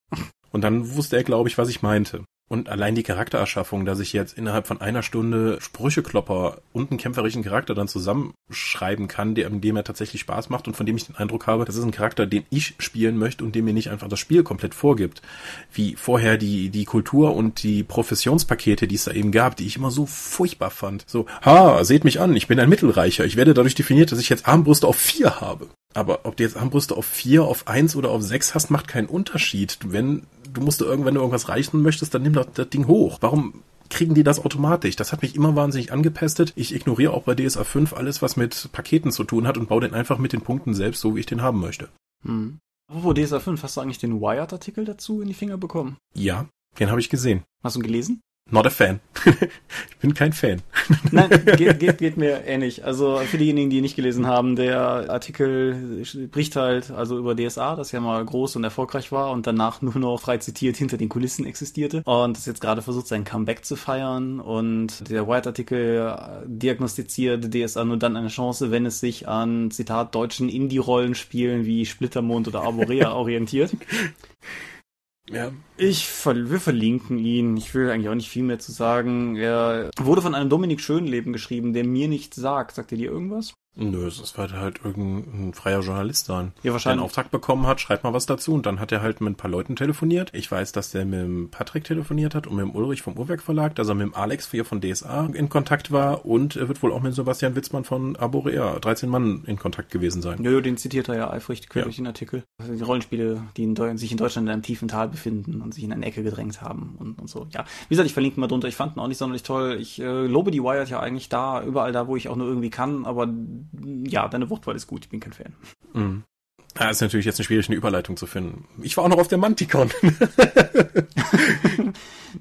Und dann wusste er, glaube ich, was ich meinte. Und allein die Charaktererschaffung, dass ich jetzt innerhalb von einer Stunde Sprücheklopper und einen kämpferischen Charakter dann zusammenschreiben kann, der, dem er tatsächlich Spaß macht und von dem ich den Eindruck habe, das ist ein Charakter, den ich spielen möchte und dem mir nicht einfach das Spiel komplett vorgibt. Wie vorher die, die Kultur und die Professionspakete, die es da eben gab, die ich immer so furchtbar fand. So, ha, seht mich an, ich bin ein Mittelreicher. Ich werde dadurch definiert, dass ich jetzt Armbrüste auf vier habe. Aber ob du jetzt Armbrüste auf vier, auf eins oder auf sechs hast, macht keinen Unterschied. Wenn du musst irgendwann, wenn du irgendwas reichen möchtest, dann nimm doch das Ding hoch. Warum kriegen die das automatisch? Das hat mich immer wahnsinnig angepestet. Ich ignoriere auch bei DSA 5 alles, was mit Paketen zu tun hat und baue den einfach mit den Punkten selbst, so wie ich den haben möchte. Hm. Apropos DSA 5, hast du eigentlich den Wired-Artikel dazu in die Finger bekommen? Ja, den habe ich gesehen. Hast du ihn gelesen? Not a fan. ich bin kein Fan. Nein, geht, geht, geht mir ähnlich. Also für diejenigen, die nicht gelesen haben, der Artikel spricht halt also über DSA, das ja mal groß und erfolgreich war und danach nur noch frei zitiert hinter den Kulissen existierte und das jetzt gerade versucht, sein Comeback zu feiern und der White-Artikel diagnostiziert DSA nur dann eine Chance, wenn es sich an, Zitat, deutschen Indie-Rollenspielen wie Splittermond oder Arborea orientiert. Ja. Ich, wir verlinken ihn. Ich will eigentlich auch nicht viel mehr zu sagen. Er wurde von einem Dominik Schönleben geschrieben, der mir nichts sagt. Sagt er dir irgendwas? Nö, es wird halt irgendein freier Journalist sein. Ja, wahrscheinlich. Der einen Auftrag bekommen hat, schreibt mal was dazu. Und dann hat er halt mit ein paar Leuten telefoniert. Ich weiß, dass der mit dem Patrick telefoniert hat und mit dem Ulrich vom Uhrwerk Verlag, dass er mit dem Alex hier von DSA in Kontakt war und er wird wohl auch mit Sebastian Witzmann von Aborea, 13 Mann, in Kontakt gewesen sein. Nö, den zitiert er ja eifrig quer ja. durch den Artikel. Also die Rollenspiele, die in sich in Deutschland in einem tiefen Tal befinden und sich in eine Ecke gedrängt haben und, und so. Ja, wie gesagt, ich verlinke mal drunter. Ich fand ihn auch nicht sonderlich toll. Ich äh, lobe die Wired ja eigentlich da, überall da, wo ich auch nur irgendwie kann, aber ja, deine Wortwahl ist gut, ich bin kein Fan. Mhm. Ja, ist natürlich jetzt eine schwierige Überleitung zu finden. Ich war auch noch auf der Manticon.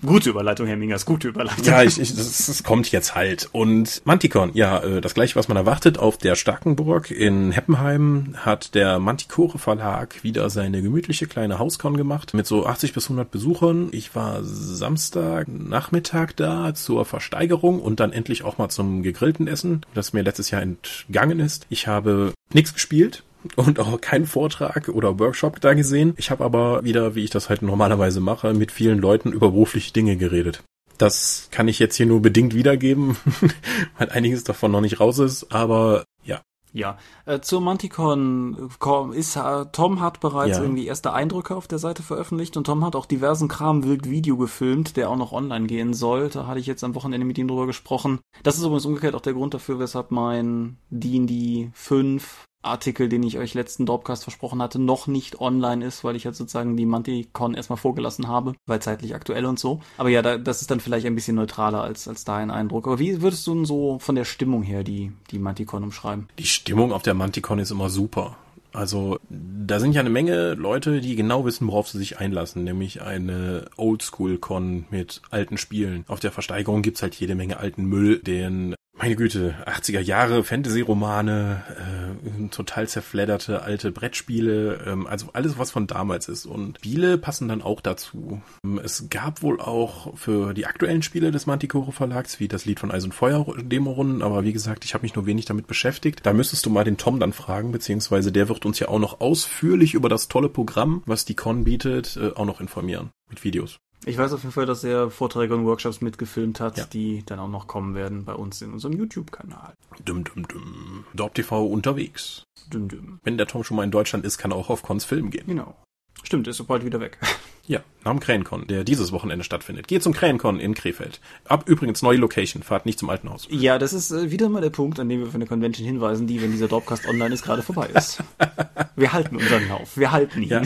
gute Überleitung, Herr Mingers, gute Überleitung. Ja, ich, ich, das, das kommt jetzt halt. Und Manticon, ja, äh, das gleiche, was man erwartet. Auf der Starkenburg in Heppenheim hat der Manticore Verlag wieder seine gemütliche kleine Hauscon gemacht mit so 80 bis 100 Besuchern. Ich war Samstag Nachmittag da zur Versteigerung und dann endlich auch mal zum gegrillten Essen, das mir letztes Jahr entgangen ist. Ich habe nichts gespielt und auch keinen Vortrag oder Workshop da gesehen. Ich habe aber wieder, wie ich das halt normalerweise mache, mit vielen Leuten über berufliche Dinge geredet. Das kann ich jetzt hier nur bedingt wiedergeben, weil einiges davon noch nicht raus ist, aber ja. Ja, äh, zur Manticon ist äh, Tom hat bereits ja. irgendwie erste Eindrücke auf der Seite veröffentlicht und Tom hat auch diversen Kram wild Video gefilmt, der auch noch online gehen soll. Da hatte ich jetzt am Wochenende mit ihm drüber gesprochen. Das ist übrigens umgekehrt auch der Grund dafür, weshalb mein D&D 5 Artikel, den ich euch letzten Dropcast versprochen hatte, noch nicht online ist, weil ich jetzt sozusagen die Manticon erstmal vorgelassen habe, weil zeitlich aktuell und so. Aber ja, da, das ist dann vielleicht ein bisschen neutraler als, als dein Eindruck. Aber wie würdest du denn so von der Stimmung her die, die Manticon umschreiben? Die Stimmung auf der Manticon ist immer super. Also da sind ja eine Menge Leute, die genau wissen, worauf sie sich einlassen, nämlich eine Oldschool-Con mit alten Spielen. Auf der Versteigerung gibt's halt jede Menge alten Müll, den meine Güte, 80er Jahre Fantasy-Romane, äh, total zerfledderte alte Brettspiele, ähm, also alles, was von damals ist. Und Spiele passen dann auch dazu. Ähm, es gab wohl auch für die aktuellen Spiele des Manticore Verlags, wie das Lied von Eis und Feuer Demo-Runden, aber wie gesagt, ich habe mich nur wenig damit beschäftigt. Da müsstest du mal den Tom dann fragen, beziehungsweise der wird uns ja auch noch ausführlich über das tolle Programm, was die Con bietet, äh, auch noch informieren. Mit Videos. Ich weiß auf jeden Fall, dass er Vorträge und Workshops mitgefilmt hat, ja. die dann auch noch kommen werden bei uns in unserem YouTube-Kanal. Dum, dum, dum. Dort TV unterwegs. Dum, dum. Wenn der Tom schon mal in Deutschland ist, kann er auch auf Cons filmen gehen. Genau. Stimmt, ist bald wieder weg. Ja, nach dem Krähencon, der dieses Wochenende stattfindet. Geht zum Krähencon in Krefeld. Ab übrigens neue Location, fahrt nicht zum alten Haus. Ja, das ist äh, wieder mal der Punkt, an dem wir für eine Convention hinweisen, die, wenn dieser Dropcast online ist, gerade vorbei ist. wir halten unseren Lauf, wir halten ihn. Ja.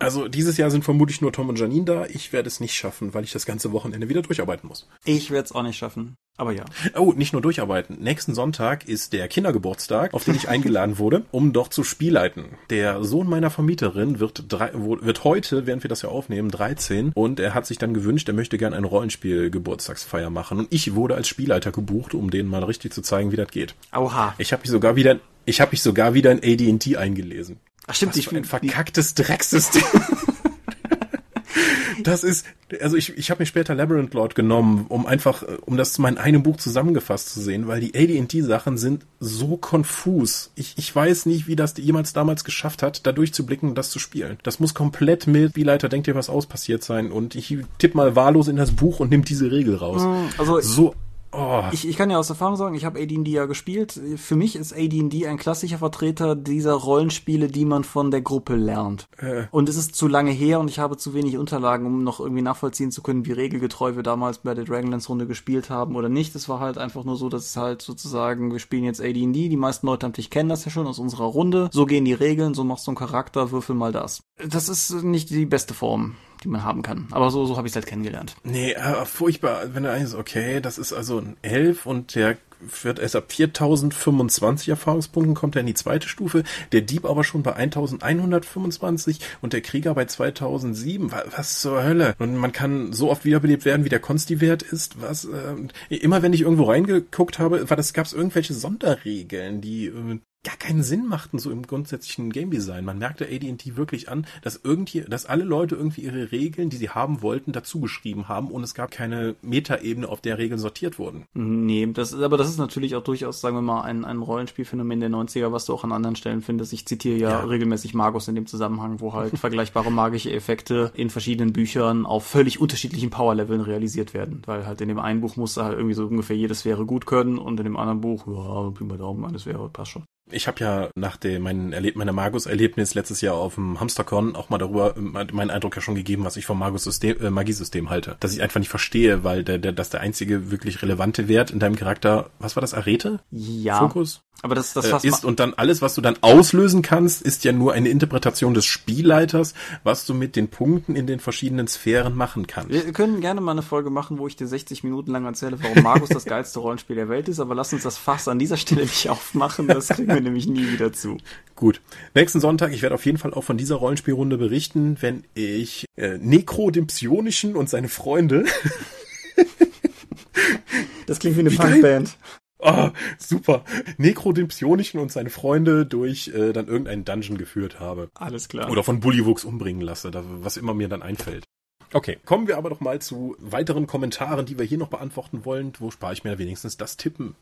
Also dieses Jahr sind vermutlich nur Tom und Janine da. Ich werde es nicht schaffen, weil ich das ganze Wochenende wieder durcharbeiten muss. Ich werde es auch nicht schaffen. Aber ja. Oh, nicht nur durcharbeiten. Nächsten Sonntag ist der Kindergeburtstag, auf den ich eingeladen wurde, um dort zu spielleiten. Der Sohn meiner Vermieterin wird, drei, wird heute, während wir das ja aufnehmen, 13 und er hat sich dann gewünscht, er möchte gerne ein Rollenspiel-Geburtstagsfeier machen und ich wurde als Spielleiter gebucht, um denen mal richtig zu zeigen, wie das geht. Oha. Ich habe mich sogar wieder, ich habe mich sogar wieder in AD&T eingelesen. Ach stimmt, Was ich ein verkacktes Drecksystem. Das ist, also ich, ich habe mir später Labyrinth Lord genommen, um einfach, um das mal in einem Buch zusammengefasst zu sehen, weil die AD&D-Sachen sind so konfus. Ich, ich weiß nicht, wie das jemals damals geschafft hat, da durchzublicken und das zu spielen. Das muss komplett mit, wie Leiter denkt dir was aus passiert sein und ich tipp mal wahllos in das Buch und nimm diese Regel raus. Also so Oh. Ich, ich kann ja aus Erfahrung sagen, ich habe AD&D ja gespielt. Für mich ist AD&D ein klassischer Vertreter dieser Rollenspiele, die man von der Gruppe lernt. Äh. Und es ist zu lange her und ich habe zu wenig Unterlagen, um noch irgendwie nachvollziehen zu können, wie regelgetreu wir damals bei der Dragonlance-Runde gespielt haben oder nicht. Es war halt einfach nur so, dass es halt sozusagen, wir spielen jetzt AD&D, die meisten Leute am Tisch kennen das ja schon aus unserer Runde. So gehen die Regeln, so machst du einen Charakter, würfel mal das. Das ist nicht die beste Form die man haben kann. Aber so, so habe ich es halt kennengelernt. Nee, äh, furchtbar. Wenn du eigentlich okay, das ist also ein Elf und der wird erst ab 4025 Erfahrungspunkten kommt er in die zweite Stufe, der Dieb aber schon bei 1125 und der Krieger bei 2007. Was zur Hölle? Und man kann so oft wiederbelebt werden, wie der Consti-Wert ist. Was? Äh, immer wenn ich irgendwo reingeguckt habe, war das gab es irgendwelche Sonderregeln, die äh, gar keinen Sinn machten so im grundsätzlichen Game Design. Man merkte AD&T wirklich an, dass irgendwie, dass alle Leute irgendwie ihre Regeln, die sie haben wollten, dazu geschrieben haben und es gab keine Metaebene, auf der Regeln sortiert wurden. Nee, das ist, aber das ist natürlich auch durchaus, sagen wir mal, ein, ein Rollenspielphänomen der 90er, was du auch an anderen Stellen findest. Ich zitiere ja, ja. regelmäßig Magus in dem Zusammenhang, wo halt vergleichbare magische Effekte in verschiedenen Büchern auf völlig unterschiedlichen Powerleveln realisiert werden. Weil halt in dem einen Buch musste halt irgendwie so ungefähr jede Sphäre gut können und in dem anderen Buch, ja, Pi mal Daumen, eine Sphäre, passt schon. Ich habe ja nach dem mein Erleb meiner Magus-Erlebnis letztes Jahr auf dem Hamstercon auch mal darüber meinen Eindruck ja schon gegeben, was ich vom Magus-System, äh, Magiesystem halte. Dass ich einfach nicht verstehe, weil der, der, dass der einzige wirklich relevante Wert in deinem Charakter, was war das, Arete? Ja. Fokus? Aber das, das äh, ist und dann alles, was du dann auslösen kannst, ist ja nur eine Interpretation des Spielleiters, was du mit den Punkten in den verschiedenen Sphären machen kannst. Wir können gerne mal eine Folge machen, wo ich dir 60 Minuten lang erzähle, warum Magus das geilste Rollenspiel der Welt ist, aber lass uns das Fass an dieser Stelle nicht aufmachen, das kriegen wir nämlich nie wieder zu. Gut. Nächsten Sonntag, ich werde auf jeden Fall auch von dieser Rollenspielrunde berichten, wenn ich äh, Necro dem Psionischen und seine Freunde Das klingt wie eine Punkband. Oh, super. Necro den Psionischen und seine Freunde durch äh, dann irgendeinen Dungeon geführt habe. Alles klar. Oder von Bullywuchs umbringen lasse, da, was immer mir dann einfällt. Okay, kommen wir aber doch mal zu weiteren Kommentaren, die wir hier noch beantworten wollen. Wo spare ich mir wenigstens das Tippen?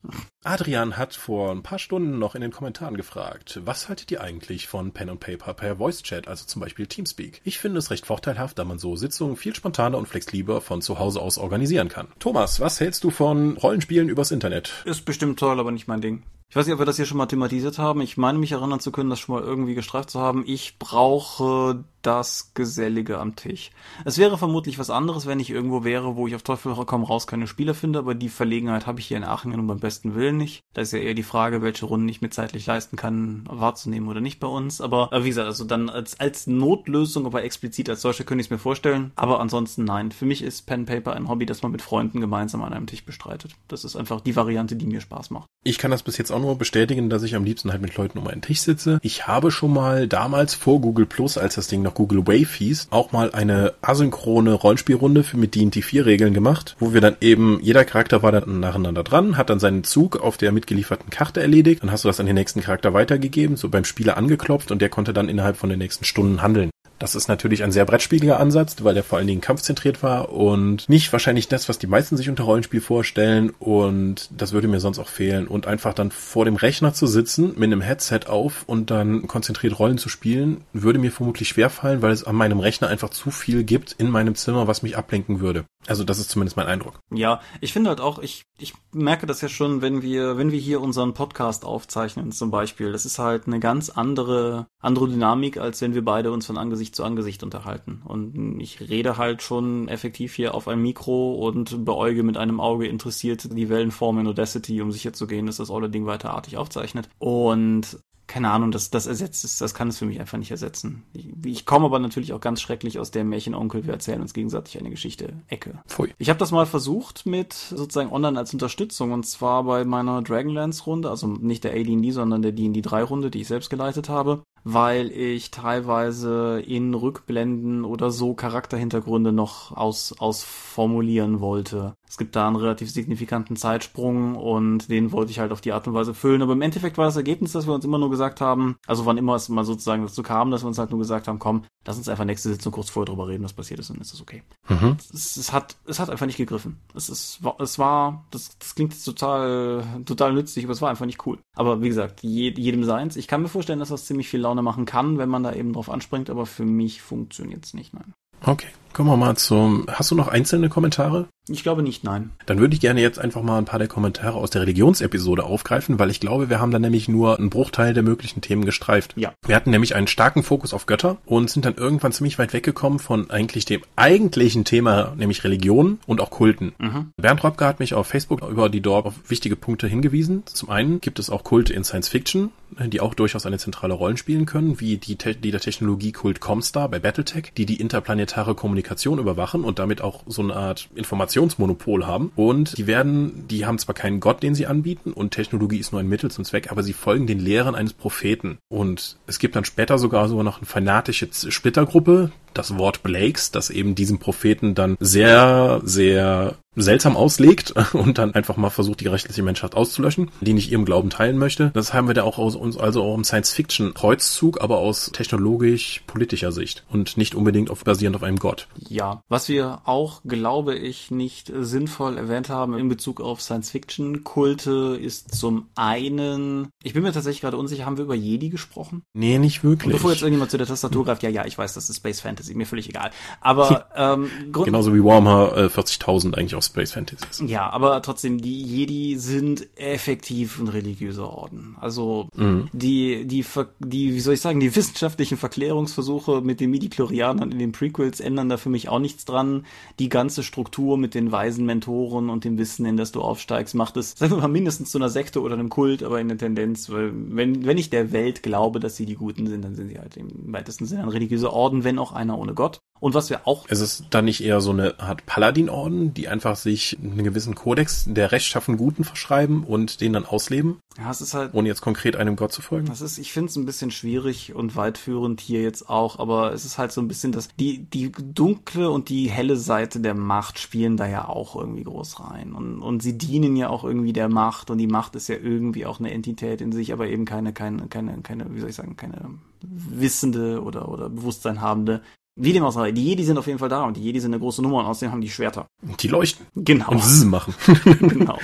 Adrian hat vor ein paar Stunden noch in den Kommentaren gefragt, was haltet ihr eigentlich von Pen and Paper per Voice Chat, also zum Beispiel Teamspeak? Ich finde es recht vorteilhaft, da man so Sitzungen viel spontaner und flexibler von zu Hause aus organisieren kann. Thomas, was hältst du von Rollenspielen übers Internet? Ist bestimmt toll, aber nicht mein Ding. Ich weiß nicht, ob wir das hier schon mal thematisiert haben. Ich meine mich erinnern zu können, das schon mal irgendwie gestreift zu haben. Ich brauche das Gesellige am Tisch. Es wäre vermutlich was anderes, wenn ich irgendwo wäre, wo ich auf Teufel komm raus keine Spieler finde, aber die Verlegenheit habe ich hier in Aachen nun beim besten Willen nicht. Da ist ja eher die Frage, welche Runden ich mir zeitlich leisten kann, wahrzunehmen oder nicht bei uns. Aber wie gesagt, also dann als, als Notlösung, aber explizit als solche könnte ich es mir vorstellen. Aber ansonsten nein. Für mich ist Pen Paper ein Hobby, das man mit Freunden gemeinsam an einem Tisch bestreitet. Das ist einfach die Variante, die mir Spaß macht. Ich kann das bis jetzt auch nur bestätigen, dass ich am liebsten halt mit Leuten um einen Tisch sitze. Ich habe schon mal damals vor Google Plus, als das Ding noch Google Wave hieß, auch mal eine asynchrone Rollenspielrunde für mit D&D 4 Regeln gemacht, wo wir dann eben, jeder Charakter war dann nacheinander dran, hat dann seinen Zug auf der mitgelieferten Karte erledigt, dann hast du das an den nächsten Charakter weitergegeben, so beim Spieler angeklopft und der konnte dann innerhalb von den nächsten Stunden handeln. Das ist natürlich ein sehr brettspieliger Ansatz, weil der vor allen Dingen kampfzentriert war und nicht wahrscheinlich das, was die meisten sich unter Rollenspiel vorstellen und das würde mir sonst auch fehlen und einfach dann vor dem Rechner zu sitzen mit einem Headset auf und dann konzentriert Rollen zu spielen, würde mir vermutlich schwerfallen, weil es an meinem Rechner einfach zu viel gibt in meinem Zimmer, was mich ablenken würde. Also das ist zumindest mein Eindruck. Ja, ich finde halt auch, ich, ich merke das ja schon, wenn wir, wenn wir hier unseren Podcast aufzeichnen zum Beispiel. Das ist halt eine ganz andere, andere Dynamik, als wenn wir beide uns von Angesicht zu Angesicht unterhalten. Und ich rede halt schon effektiv hier auf ein Mikro und beäuge mit einem Auge interessiert die Wellenform in Audacity, um sicherzugehen, dass das Olle Ding weiterartig aufzeichnet. Und keine Ahnung, das, das ersetzt es, das kann es für mich einfach nicht ersetzen. Ich, ich komme aber natürlich auch ganz schrecklich aus der Märchenonkel, wir erzählen uns gegenseitig eine Geschichte, Ecke. Pfui. Ich habe das mal versucht mit sozusagen online als Unterstützung und zwar bei meiner Dragonlance-Runde, also nicht der A&D, sondern der D&D 3-Runde, die ich selbst geleitet habe, weil ich teilweise in Rückblenden oder so Charakterhintergründe noch aus, ausformulieren wollte. Es gibt da einen relativ signifikanten Zeitsprung und den wollte ich halt auf die Art und Weise füllen. Aber im Endeffekt war das Ergebnis, dass wir uns immer nur gesagt haben, also wann immer es mal sozusagen dazu kam, dass wir uns halt nur gesagt haben, komm, lass uns einfach nächste Sitzung kurz vorher drüber reden, was passiert ist, und ist das okay. Mhm. Es, es, hat, es hat einfach nicht gegriffen. Es ist, es war, das, das klingt jetzt total, total nützlich, aber es war einfach nicht cool. Aber wie gesagt, je, jedem seins. Ich kann mir vorstellen, dass das ziemlich viel Laune machen kann, wenn man da eben drauf anspringt, aber für mich funktioniert es nicht, nein. Okay, kommen wir mal zum. Hast du noch einzelne Kommentare? Ich glaube nicht, nein. Dann würde ich gerne jetzt einfach mal ein paar der Kommentare aus der Religionsepisode aufgreifen, weil ich glaube, wir haben da nämlich nur einen Bruchteil der möglichen Themen gestreift. Ja. Wir hatten nämlich einen starken Fokus auf Götter und sind dann irgendwann ziemlich weit weggekommen von eigentlich dem eigentlichen Thema, nämlich Religion und auch Kulten. Mhm. Bernd Robke hat mich auf Facebook über die dort auf wichtige Punkte hingewiesen. Zum einen gibt es auch Kulte in Science Fiction, die auch durchaus eine zentrale Rolle spielen können, wie die, die der Technologie Kult Comstar bei Battletech, die die interplanetare Kommunikation Kommunikation überwachen und damit auch so eine Art Informationsmonopol haben. Und die werden, die haben zwar keinen Gott, den sie anbieten und Technologie ist nur ein Mittel zum Zweck, aber sie folgen den Lehren eines Propheten. Und es gibt dann später sogar sogar noch eine fanatische Splittergruppe, das Wort Blakes, das eben diesem Propheten dann sehr, sehr seltsam auslegt und dann einfach mal versucht, die rechtliche Menschheit auszulöschen, die nicht ihrem Glauben teilen möchte. Das haben wir da auch aus uns, also auch im Science-Fiction-Kreuzzug, aber aus technologisch-politischer Sicht und nicht unbedingt auf, basierend auf einem Gott. Ja, was wir auch, glaube ich, nicht sinnvoll erwähnt haben in Bezug auf Science-Fiction-Kulte ist zum einen, ich bin mir tatsächlich gerade unsicher, haben wir über Jedi gesprochen? Nee, nicht wirklich. Und bevor jetzt irgendjemand zu der Tastatur greift, ja, ja, ich weiß, das ist Space Fantasy, mir völlig egal. Aber ähm, genauso wie Warhammer äh, 40.000 eigentlich aus Space Fantasy ist. Ja, aber trotzdem, die Jedi sind effektiv ein religiöser Orden. Also mhm. die, die, die, wie soll ich sagen, die wissenschaftlichen Verklärungsversuche mit den Midi-Chlorianern in den Prequels ändern da für mich auch nichts dran. Die ganze Struktur mit den weisen Mentoren und dem Wissen, in das du aufsteigst, macht es, sagen wir mal, mindestens zu einer Sekte oder einem Kult, aber in der Tendenz, weil wenn, wenn ich der Welt glaube, dass sie die Guten sind, dann sind sie halt im weitesten Sinne ein religiöser Orden, wenn auch einer ohne Gott. Und was wir auch. Es ist dann nicht eher so eine Art Paladin-Orden, die einfach sich einen gewissen Kodex der rechtschaffen Guten verschreiben und den dann ausleben? Ja, es ist halt. Ohne jetzt konkret einem Gott zu folgen? Das ist, ich finde es ein bisschen schwierig und weitführend hier jetzt auch, aber es ist halt so ein bisschen das, die, die dunkle und die helle Seite der Macht spielen da ja auch irgendwie groß rein. Und, und sie dienen ja auch irgendwie der Macht und die Macht ist ja irgendwie auch eine Entität in sich, aber eben keine, keine, keine, keine, wie soll ich sagen, keine wissende oder, oder Bewusstsein habende wie dem auch sei, die Jedi sind auf jeden Fall da und die Jedi sind eine große Nummer und außerdem haben die Schwerter. Die leuchten. Genau. Und sie machen. genau.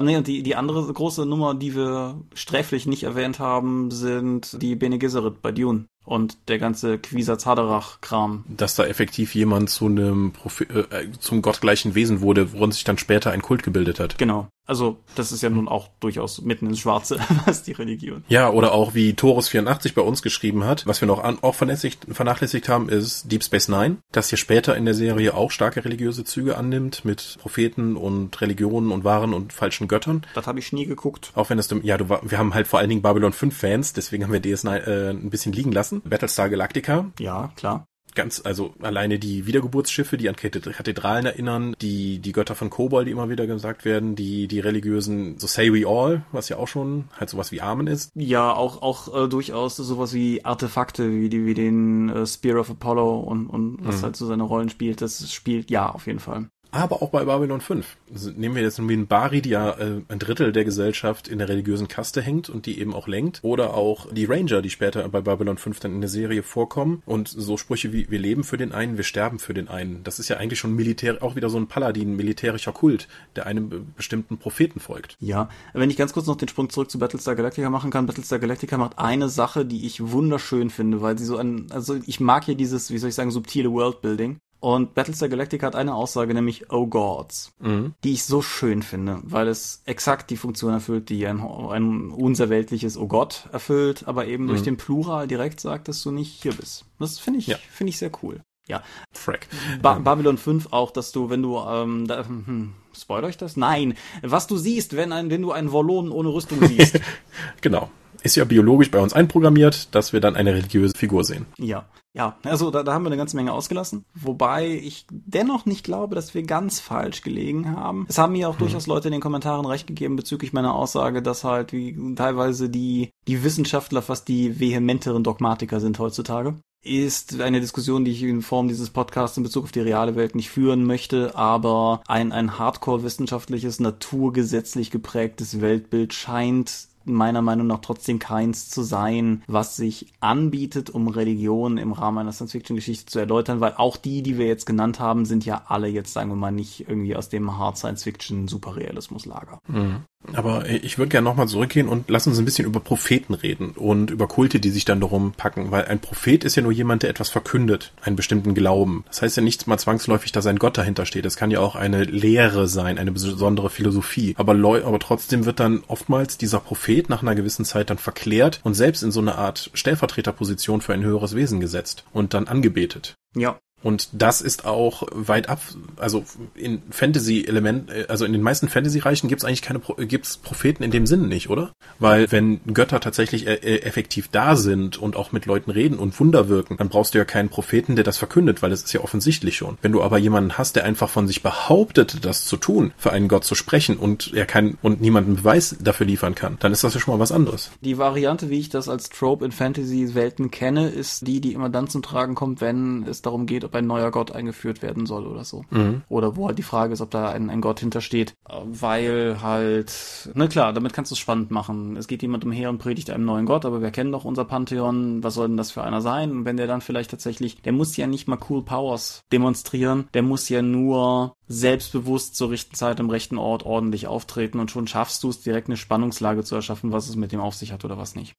Nee, und die, die andere große Nummer, die wir sträflich nicht erwähnt haben, sind die Bene Gesserit bei Dune und der ganze Quisatz Haderach-Kram. Dass da effektiv jemand zu einem Profi äh, zum gottgleichen Wesen wurde, worin sich dann später ein Kult gebildet hat. Genau. Also, das ist ja nun auch durchaus mitten ins Schwarze, was die Religion. Ja, oder auch wie Torus84 bei uns geschrieben hat, was wir noch an, auch vernachlässigt, haben, ist Deep Space Nine, das hier später in der Serie auch starke religiöse Züge annimmt mit Propheten und Religionen und Waren und falschen Göttern. Das habe ich nie geguckt. Auch wenn es, ja, du, wir haben halt vor allen Dingen Babylon 5 Fans, deswegen haben wir DS9 äh, ein bisschen liegen lassen. Battlestar Galactica. Ja, klar ganz, also alleine die Wiedergeburtsschiffe, die an Kathedralen erinnern, die, die Götter von Kobol, die immer wieder gesagt werden, die, die religiösen, so say we all, was ja auch schon halt sowas wie Amen ist. Ja, auch, auch äh, durchaus sowas wie Artefakte, wie die, wie den äh, Spear of Apollo und, und was mhm. halt so seine Rollen spielt, das spielt ja auf jeden Fall aber auch bei Babylon 5. Also nehmen wir jetzt einen Bari, die ja äh, ein Drittel der Gesellschaft in der religiösen Kaste hängt und die eben auch lenkt. Oder auch die Ranger, die später bei Babylon 5 dann in der Serie vorkommen. Und so Sprüche wie, wir leben für den einen, wir sterben für den einen. Das ist ja eigentlich schon militär, auch wieder so ein Paladin, militärischer Kult, der einem bestimmten Propheten folgt. Ja, wenn ich ganz kurz noch den Sprung zurück zu Battlestar Galactica machen kann. Battlestar Galactica macht eine Sache, die ich wunderschön finde, weil sie so ein, also ich mag hier dieses, wie soll ich sagen, subtile Worldbuilding. Und Battlestar Galactica hat eine Aussage, nämlich Oh Gods, mhm. die ich so schön finde, weil es exakt die Funktion erfüllt, die ein, ein unser weltliches Oh Gott erfüllt, aber eben mhm. durch den Plural direkt sagt, dass du nicht hier bist. Das finde ich, ja. finde ich sehr cool. Ja. Frack. Ba Babylon 5 auch, dass du, wenn du, ähm, da, hm, hm, spoiler ich das? Nein. Was du siehst, wenn, ein, wenn du einen Wollonen ohne Rüstung siehst. genau ist ja biologisch bei uns einprogrammiert, dass wir dann eine religiöse Figur sehen. Ja, ja, also da, da haben wir eine ganze Menge ausgelassen. Wobei ich dennoch nicht glaube, dass wir ganz falsch gelegen haben. Es haben mir auch hm. durchaus Leute in den Kommentaren recht gegeben bezüglich meiner Aussage, dass halt wie teilweise die, die Wissenschaftler fast die vehementeren Dogmatiker sind heutzutage ist eine Diskussion, die ich in Form dieses Podcasts in Bezug auf die reale Welt nicht führen möchte, aber ein, ein hardcore-wissenschaftliches, naturgesetzlich geprägtes Weltbild scheint meiner Meinung nach trotzdem keins zu sein, was sich anbietet, um Religion im Rahmen einer Science-Fiction-Geschichte zu erläutern, weil auch die, die wir jetzt genannt haben, sind ja alle jetzt, sagen wir mal, nicht irgendwie aus dem Hard Science-Fiction-Superrealismus-Lager. Mhm. Aber ich würde gerne nochmal zurückgehen und lass uns ein bisschen über Propheten reden und über Kulte, die sich dann darum packen, weil ein Prophet ist ja nur jemand, der etwas verkündet, einen bestimmten Glauben. Das heißt ja nicht mal zwangsläufig, dass ein Gott dahinter steht. Das kann ja auch eine Lehre sein, eine besondere Philosophie. Aber, aber trotzdem wird dann oftmals dieser Prophet nach einer gewissen Zeit dann verklärt und selbst in so eine Art Stellvertreterposition für ein höheres Wesen gesetzt und dann angebetet. Ja, Und das ist auch weit ab, also in Fantasy-Element, äh, also in den meisten Fantasy-Reichen gibt es eigentlich keine, gibt's Propheten in dem Sinne nicht, oder? Weil wenn Götter tatsächlich äh, äh, effektiv da sind und auch mit Leuten reden und Wunder wirken, dann brauchst du ja keinen Propheten, der das verkündet, weil es ist ja offensichtlich schon. Wenn du aber jemanden hast, der einfach von sich behauptet, das zu tun, für einen Gott zu sprechen und er kann und niemanden Beweis dafür liefern kann, dann ist das ja schon mal was anderes. Die Variante, wie ich das als Trope in Fantasy-Welten kenne, ist die, die immer dann zum Tragen kommt, wenn es darum geht, ob ein neuer Gott eingeführt werden soll oder so. Mhm. Oder wo halt die Frage ist, ob da ein, ein Gott hintersteht. Weil halt, na klar, damit kannst du es spannend machen. Es geht jemand umher und predigt einem neuen Gott, aber wir kennen doch unser Pantheon. Was soll denn das für einer sein? Und wenn der dann vielleicht tatsächlich, der muss ja nicht mal cool Powers demonstrieren, der muss ja nur selbstbewusst zur rechten Zeit im rechten Ort ordentlich auftreten und schon schaffst du es, direkt eine Spannungslage zu erschaffen, was es mit dem auf sich hat oder was nicht.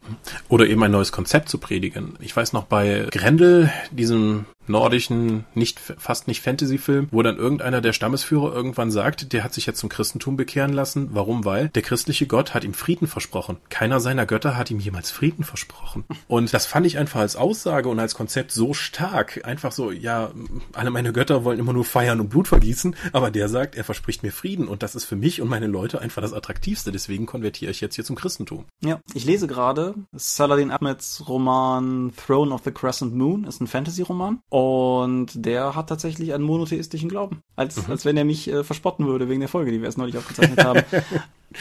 Oder eben ein neues Konzept zu predigen. Ich weiß noch bei Grendel, diesem nordischen, nicht, fast nicht Fantasy-Film, wo dann irgendeiner der Stammesführer irgendwann sagt, der hat sich jetzt zum Christentum bekehren lassen. Warum? Weil der christliche Gott hat ihm Frieden versprochen. Keiner seiner Götter hat ihm jemals Frieden versprochen. Und das fand ich einfach als Aussage und als Konzept so stark. Einfach so, ja, alle meine Götter wollen immer nur feiern und Blut vergießen, aber der sagt, er verspricht mir Frieden und das ist für mich und meine Leute einfach das Attraktivste. Deswegen konvertiere ich jetzt hier zum Christentum. Ja, ich lese gerade Saladin Ahmeds Roman Throne of the Crescent Moon, ist ein Fantasy-Roman und der hat tatsächlich einen monotheistischen Glauben. Als, mhm. als wenn er mich äh, verspotten würde wegen der Folge, die wir erst neulich aufgezeichnet haben.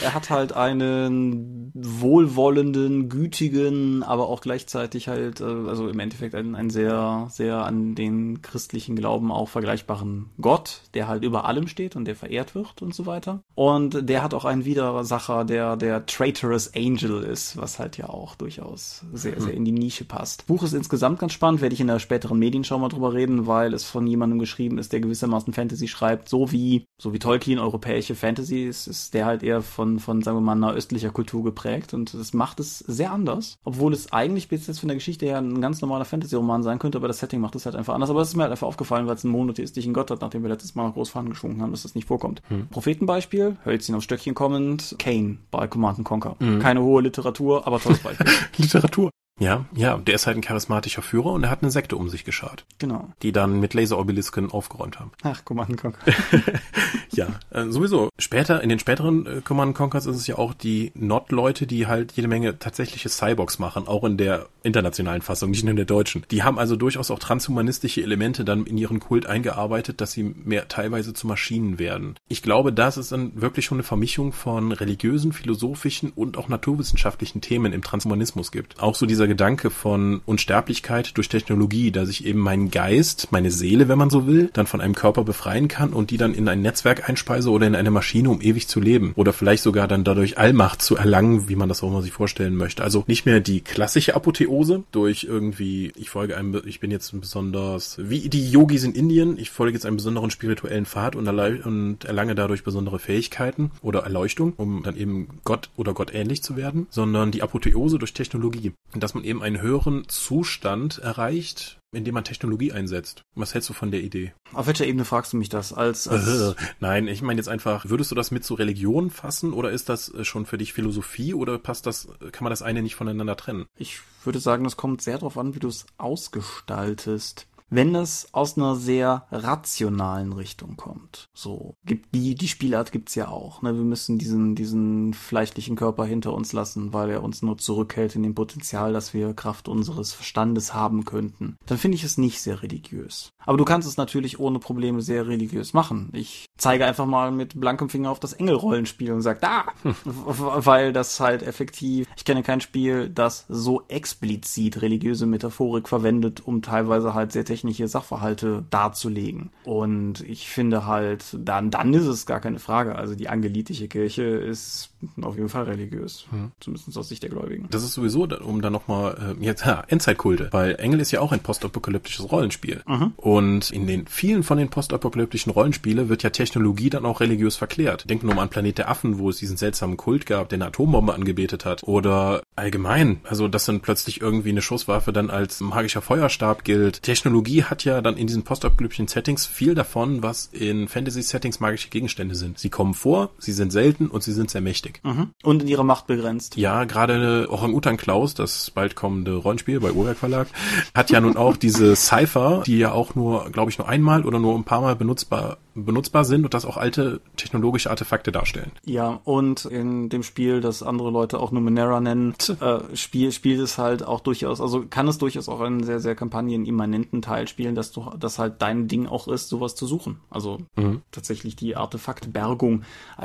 er hat halt einen wohlwollenden, gütigen, aber auch gleichzeitig halt, äh, also im Endeffekt einen, einen sehr, sehr an den christlichen Glauben auch vergleichbaren Gott, der halt über allem steht und der verehrt wird und so weiter. Und der hat auch einen Widersacher, der der Traitorous Angel ist, was halt ja auch durchaus sehr, sehr in die Nische passt. Buch ist insgesamt ganz spannend, werde ich in der späteren Medienschau mal drüber reden, weil es von jemandem geschrieben ist, der gewissermaßen Fantasy schreibt, so wie, so wie Tolkien europäische Fantasy ist, ist der halt eher von, von, sagen wir mal, einer östlicher Kultur geprägt und das macht es sehr anders, obwohl es eigentlich bis jetzt von der Geschichte her ein ganz normaler Fantasy-Roman sein könnte, aber das Setting macht es halt einfach anders. Aber es ist mir halt einfach aufgefallen, weil es einen monotheistischen Gott hat, nachdem wir letztes Mal noch groß geschwungen haben, dass das nicht vorkommt. Hm. Prophetenbeispiel, Hölzchen auf Stöckchen kommend, Kane bei Command Conquer. Hm. Keine hohe Literatur, aber tolles Beispiel. Literatur. Ja, ja, der ist halt ein charismatischer Führer und er hat eine Sekte um sich geschart. Genau. Die dann mit Laserobelisken aufgeräumt haben. Ach, Command Conquer. ja, äh, sowieso. Später, in den späteren äh, Command Conquers ist es ja auch die Not-Leute, die halt jede Menge tatsächliche Cyborgs machen, auch in der internationalen Fassung, nicht nur in der deutschen. Die haben also durchaus auch transhumanistische Elemente dann in ihren Kult eingearbeitet, dass sie mehr teilweise zu Maschinen werden. Ich glaube, das ist dann wirklich schon eine Vermischung von religiösen, philosophischen und auch naturwissenschaftlichen Themen im Transhumanismus gibt. Auch so dieser dieser Gedanke von Unsterblichkeit durch Technologie, dass ich eben meinen Geist, meine Seele, wenn man so will, dann von einem Körper befreien kann und die dann in ein Netzwerk einspeise oder in eine Maschine, um ewig zu leben. Oder vielleicht sogar dann dadurch Allmacht zu erlangen, wie man das auch immer sich vorstellen möchte. Also nicht mehr die klassische Apotheose durch irgendwie, ich folge einem, ich bin jetzt ein besonders, wie die Yogis in Indien, ich folge jetzt einem besonderen spirituellen Pfad und, und erlange dadurch besondere Fähigkeiten oder Erleuchtung, um dann eben Gott oder Gott ähnlich zu werden, sondern die Apotheose durch Technologie. Dass man eben einen höheren Zustand erreicht, indem man Technologie einsetzt. Was hältst du von der Idee? Auf welcher Ebene fragst du mich das? Als, als äh, nein, ich meine jetzt einfach, würdest du das mit zur Religion fassen oder ist das äh, schon für dich Philosophie oder passt das, kann man das eine nicht voneinander trennen? Ich würde sagen, das kommt sehr darauf an, wie du es ausgestaltest wenn es aus einer sehr rationalen Richtung kommt. So, gibt die, die Spielart gibt's ja auch. Ne? Wir müssen diesen, diesen fleischlichen Körper hinter uns lassen, weil er uns nur zurückhält in dem Potenzial, das wir Kraft unseres Verstandes haben könnten. Dann finde ich es nicht sehr religiös. Aber du kannst es natürlich ohne Probleme sehr religiös machen. Ich zeige einfach mal mit blankem Finger auf das Engelrollenspiel und sage, da! weil das halt effektiv, ich kenne kein Spiel, das so explizit religiöse Metaphorik verwendet, um teilweise halt sehr technische Sachverhalte darzulegen. Und ich finde halt, dann, dann ist es gar keine Frage. Also die angelitische Kirche ist auf jeden Fall religiös. Hm. Zumindest aus Sicht der Gläubigen. Das ist sowieso, um da nochmal, äh, jetzt, ha, Endzeitkulte. Weil Engel ist ja auch ein postapokalyptisches Rollenspiel. Mhm. Und in den vielen von den postapokalyptischen Rollenspielen wird ja Technologie dann auch religiös verklärt. Denken nur mal an Planet der Affen, wo es diesen seltsamen Kult gab, der eine Atombombe angebetet hat. Oder allgemein, also dass dann plötzlich irgendwie eine Schusswaffe dann als magischer Feuerstab gilt. Technologie hat ja dann in diesen postapokalyptischen Settings viel davon, was in Fantasy-Settings magische Gegenstände sind. Sie kommen vor, sie sind selten und sie sind sehr mächtig wichtig. Mhm. Und in ihrer Macht begrenzt. Ja, gerade Orang-Utan Klaus, das bald kommende Rollenspiel bei Urwerk Verlag, hat ja nun auch diese Cypher, die ja auch nur, glaube ich, nur einmal oder nur ein paar Mal benutzbar benutzbar sind und das auch alte technologische Artefakte darstellen. Ja, und in dem Spiel, das andere Leute auch Numenera nennen, äh, Spiel, spielt es halt auch durchaus, also kann es durchaus auch einen sehr, sehr kampagnenimmanenten Teil spielen, dass du, dass halt dein Ding auch ist, sowas zu suchen. Also mhm. tatsächlich die Artefaktbergung,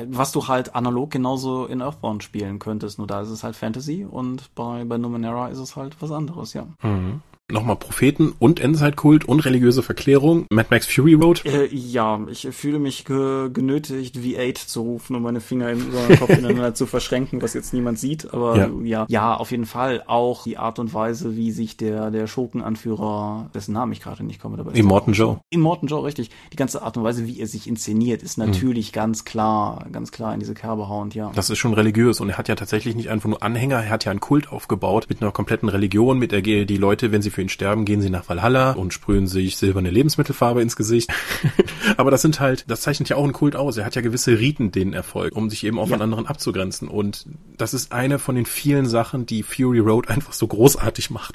was du halt analog genauso in Earthbound spielen könntest, nur da ist es halt Fantasy und bei, bei Numenera ist es halt was anderes, ja. Mhm nochmal Propheten und Endzeitkult und religiöse Verklärung. Mad Max Fury Road? Äh, ja, ich fühle mich ge genötigt, V8 zu rufen, um meine Finger im Kopf ineinander zu verschränken, was jetzt niemand sieht. Aber ja. ja. ja, auf jeden Fall auch die Art und Weise, wie sich der, der Schurkenanführer, dessen Namen ich gerade nicht komme, dabei Immortan Joe. Immortan Joe, richtig. Die ganze Art und Weise, wie er sich inszeniert, ist mhm. natürlich mhm. ganz klar, ganz klar in diese Kerbe hauend, ja. Das ist schon religiös und er hat ja tatsächlich nicht einfach nur Anhänger, er hat ja einen Kult aufgebaut mit einer kompletten Religion, mit der die Leute, wenn sie für ihn sterben, gehen sie nach Valhalla und sprühen sich silberne Lebensmittelfarbe ins Gesicht. Aber das sind halt, das zeichnet ja auch einen Kult aus. Er hat ja gewisse Riten, denen er folgt, um sich eben auch ja. von anderen abzugrenzen. Und das ist eine von den vielen Sachen, die Fury Road einfach so großartig macht.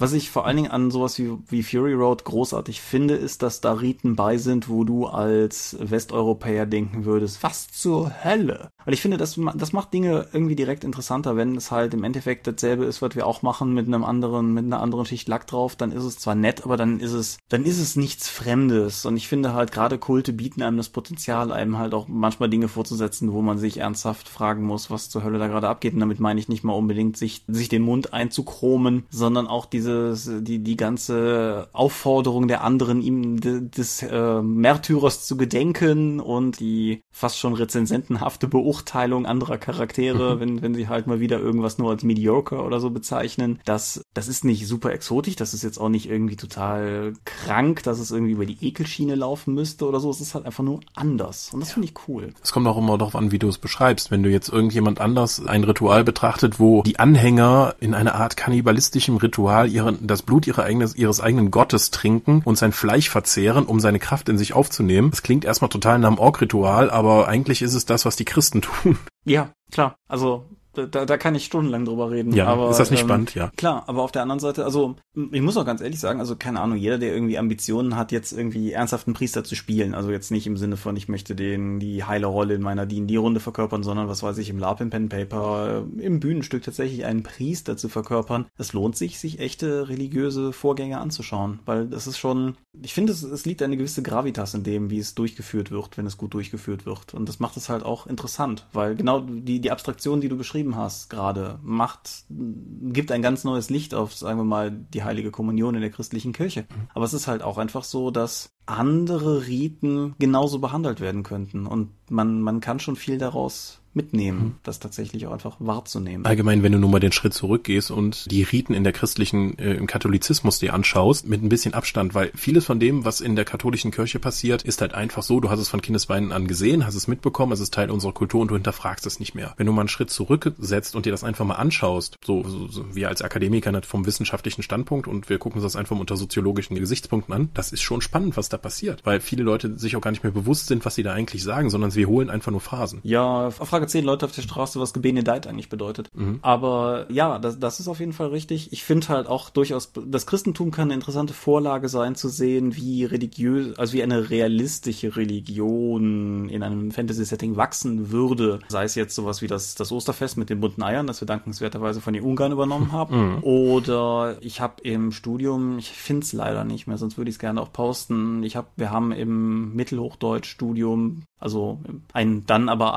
Was ich vor allen Dingen an sowas wie, wie Fury Road großartig finde, ist, dass da Riten bei sind, wo du als Westeuropäer denken würdest, was zur Hölle? Weil ich finde, das, das macht Dinge irgendwie direkt interessanter, wenn es halt im Endeffekt dasselbe ist, was wir auch machen mit einem anderen, mit einer anderen Schicht Lack drauf, dann ist es zwar nett, aber dann ist es, dann ist es nichts Fremdes. Und ich finde halt gerade Kulte bieten einem das Potenzial, einem halt auch manchmal Dinge vorzusetzen, wo man sich ernsthaft fragen muss, was zur Hölle da gerade abgeht. Und damit meine ich nicht mal unbedingt sich, sich den Mund einzuchromen, sondern auch diese dieses, die, die ganze Aufforderung der anderen, ihm des äh, Märtyrers zu gedenken und die fast schon rezensentenhafte Beurteilung anderer Charaktere, mhm. wenn, wenn sie halt mal wieder irgendwas nur als mediocre oder so bezeichnen. Das, das ist nicht super exotisch, das ist jetzt auch nicht irgendwie total krank, dass es irgendwie über die Ekelschiene laufen müsste oder so. Es ist halt einfach nur anders. Und das ja. finde ich cool. Es kommt auch immer darauf an, wie du es beschreibst. Wenn du jetzt irgendjemand anders ein Ritual betrachtet, wo die Anhänger in einer Art kannibalistischem Ritual ihren, das Blut ihrer eigenes, ihres eigenen Gottes trinken und sein Fleisch verzehren, um seine Kraft in sich aufzunehmen. Das klingt erstmal total nach einem Ork-Ritual, aber eigentlich ist es das, was die Christen tun. Ja, klar. Also da, da kann ich stundenlang drüber reden. Ja, aber, ist das nicht ähm, spannend, ja. Klar, aber auf der anderen Seite, also ich muss auch ganz ehrlich sagen, also keine Ahnung, jeder, der irgendwie Ambitionen hat, jetzt irgendwie ernsthaften Priester zu spielen, also jetzt nicht im Sinne von, ich möchte den die heile Rolle in meiner D&D-Runde verkörpern, sondern was weiß ich, im LARP, im Pen Paper, im Bühnenstück tatsächlich einen Priester zu verkörpern, es lohnt sich, sich echte religiöse Vorgänge anzuschauen, weil das ist schon, ich finde, es, es liegt eine gewisse Gravitas in dem, wie es durchgeführt wird, wenn es gut durchgeführt wird und das macht es halt auch interessant, weil genau die, die Abstraktion, die du beschrieben hast gerade, macht, gibt ein ganz neues Licht auf, sagen wir mal, die heilige Kommunion in der christlichen Kirche. Mhm. Aber es ist halt auch einfach so, dass andere Riten genauso behandelt werden könnten und man, man kann schon viel daraus mitnehmen, das tatsächlich auch einfach wahrzunehmen. Allgemein, wenn du nun mal den Schritt zurückgehst und die Riten in der christlichen, äh, im Katholizismus dir anschaust, mit ein bisschen Abstand, weil vieles von dem, was in der katholischen Kirche passiert, ist halt einfach so, du hast es von Kindesbeinen an gesehen, hast es mitbekommen, es ist Teil unserer Kultur und du hinterfragst es nicht mehr. Wenn du mal einen Schritt zurücksetzt und dir das einfach mal anschaust, so, so, so wir als Akademiker nicht vom wissenschaftlichen Standpunkt und wir gucken uns das einfach unter soziologischen Gesichtspunkten an, das ist schon spannend, was da passiert, weil viele Leute sich auch gar nicht mehr bewusst sind, was sie da eigentlich sagen, sondern sie holen einfach nur Phasen. Ja, Frage zehn Leute auf der Straße, was Gebenedeit eigentlich bedeutet. Mhm. Aber ja, das, das ist auf jeden Fall richtig. Ich finde halt auch durchaus, das Christentum kann eine interessante Vorlage sein, zu sehen, wie religiös, also wie eine realistische Religion in einem Fantasy-Setting wachsen würde. Sei es jetzt sowas wie das, das Osterfest mit den bunten Eiern, das wir dankenswerterweise von den Ungarn übernommen haben. Mhm. Oder ich habe im Studium, ich finde es leider nicht mehr, sonst würde ich es gerne auch posten. Ich habe, wir haben im Mittelhochdeutsch-Studium also einen dann aber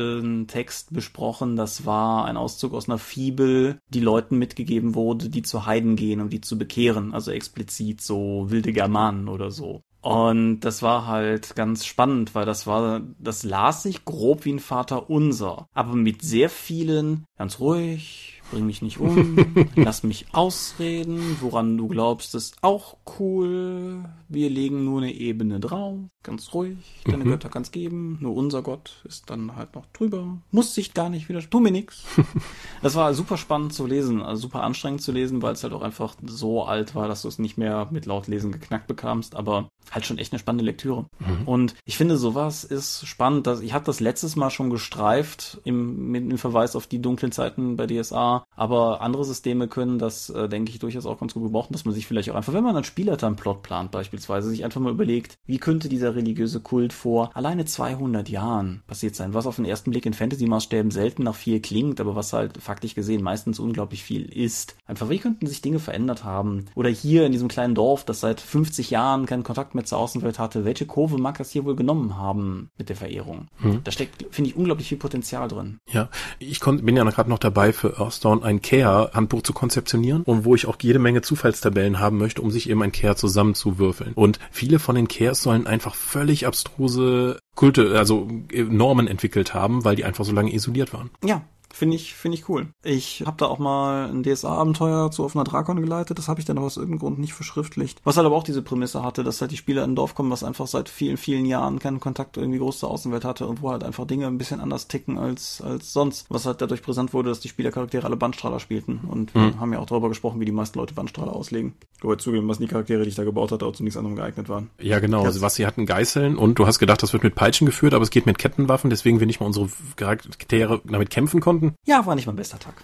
altdeutschen Text besprochen. Das war ein Auszug aus einer Fibel, die Leuten mitgegeben wurde, die zu Heiden gehen, um die zu bekehren. Also explizit so wilde Germanen oder so. Und das war halt ganz spannend, weil das war, das las sich grob wie ein Vater unser, aber mit sehr vielen ganz ruhig, bring mich nicht um, lass mich ausreden, woran du glaubst, ist auch cool, wir legen nur eine Ebene drauf, ganz ruhig, deine mhm. Götter kann's geben, nur unser Gott ist dann halt noch drüber, muss sich gar nicht wieder, tu mir nix. das war super spannend zu lesen, also super anstrengend zu lesen, weil es halt auch einfach so alt war, dass du es nicht mehr mit Lautlesen geknackt bekamst, aber halt schon echt eine spannende Lektüre. Mhm. Und ich finde, sowas ist spannend, dass ich habe das letztes Mal schon gestreift im, mit dem Verweis auf die dunklen Zeiten bei DSA, aber andere Systeme können das, äh, denke ich, durchaus auch ganz gut gebrauchen, dass man sich vielleicht auch einfach, wenn man einen Spieler dann Plot plant beispielsweise, sich einfach mal überlegt, wie könnte dieser religiöse Kult vor alleine 200 Jahren passiert sein, was auf den ersten Blick in Fantasy-Maßstäben selten nach viel klingt, aber was halt faktisch gesehen meistens unglaublich viel ist. Einfach, wie könnten sich Dinge verändert haben? Oder hier in diesem kleinen Dorf, das seit 50 Jahren keinen Kontakt mehr zur Außenwelt hatte, welche Kurve mag das hier wohl genommen haben mit der Verehrung? Hm. Da steckt, finde ich, unglaublich viel Potenzial drin. Ja, ich bin ja gerade noch dabei, für Earthstone ein Care-Handbuch zu konzeptionieren und wo ich auch jede Menge Zufallstabellen haben möchte, um sich eben ein Care zusammenzuwürfeln. Und viele von den Cares sollen einfach völlig abstruse Kulte, also äh, Normen entwickelt haben, weil die einfach so lange isoliert waren. Ja, Finde ich, finde ich cool. Ich habe da auch mal ein DSA-Abenteuer zu offener Drakon geleitet. Das habe ich dann aber aus irgendeinem Grund nicht verschriftlicht. Was halt aber auch diese Prämisse hatte, dass halt die Spieler in ein Dorf kommen, was einfach seit vielen, vielen Jahren keinen Kontakt irgendwie groß zur Außenwelt hatte und wo halt einfach Dinge ein bisschen anders ticken als, als sonst. Was halt dadurch brisant wurde, dass die Spielercharaktere alle Bandstrahler spielten. Und wir mhm. haben ja auch darüber gesprochen, wie die meisten Leute Bandstrahler auslegen. Wobei zugeben, was die Charaktere, die ich da gebaut hatte, auch zu nichts anderem geeignet waren. Ja, genau. Also was sie hatten Geißeln und du hast gedacht, das wird mit Peitschen geführt, aber es geht mit Kettenwaffen, deswegen wir nicht mal unsere Charaktere damit kämpfen konnten. Ja, war nicht mal bester Tag.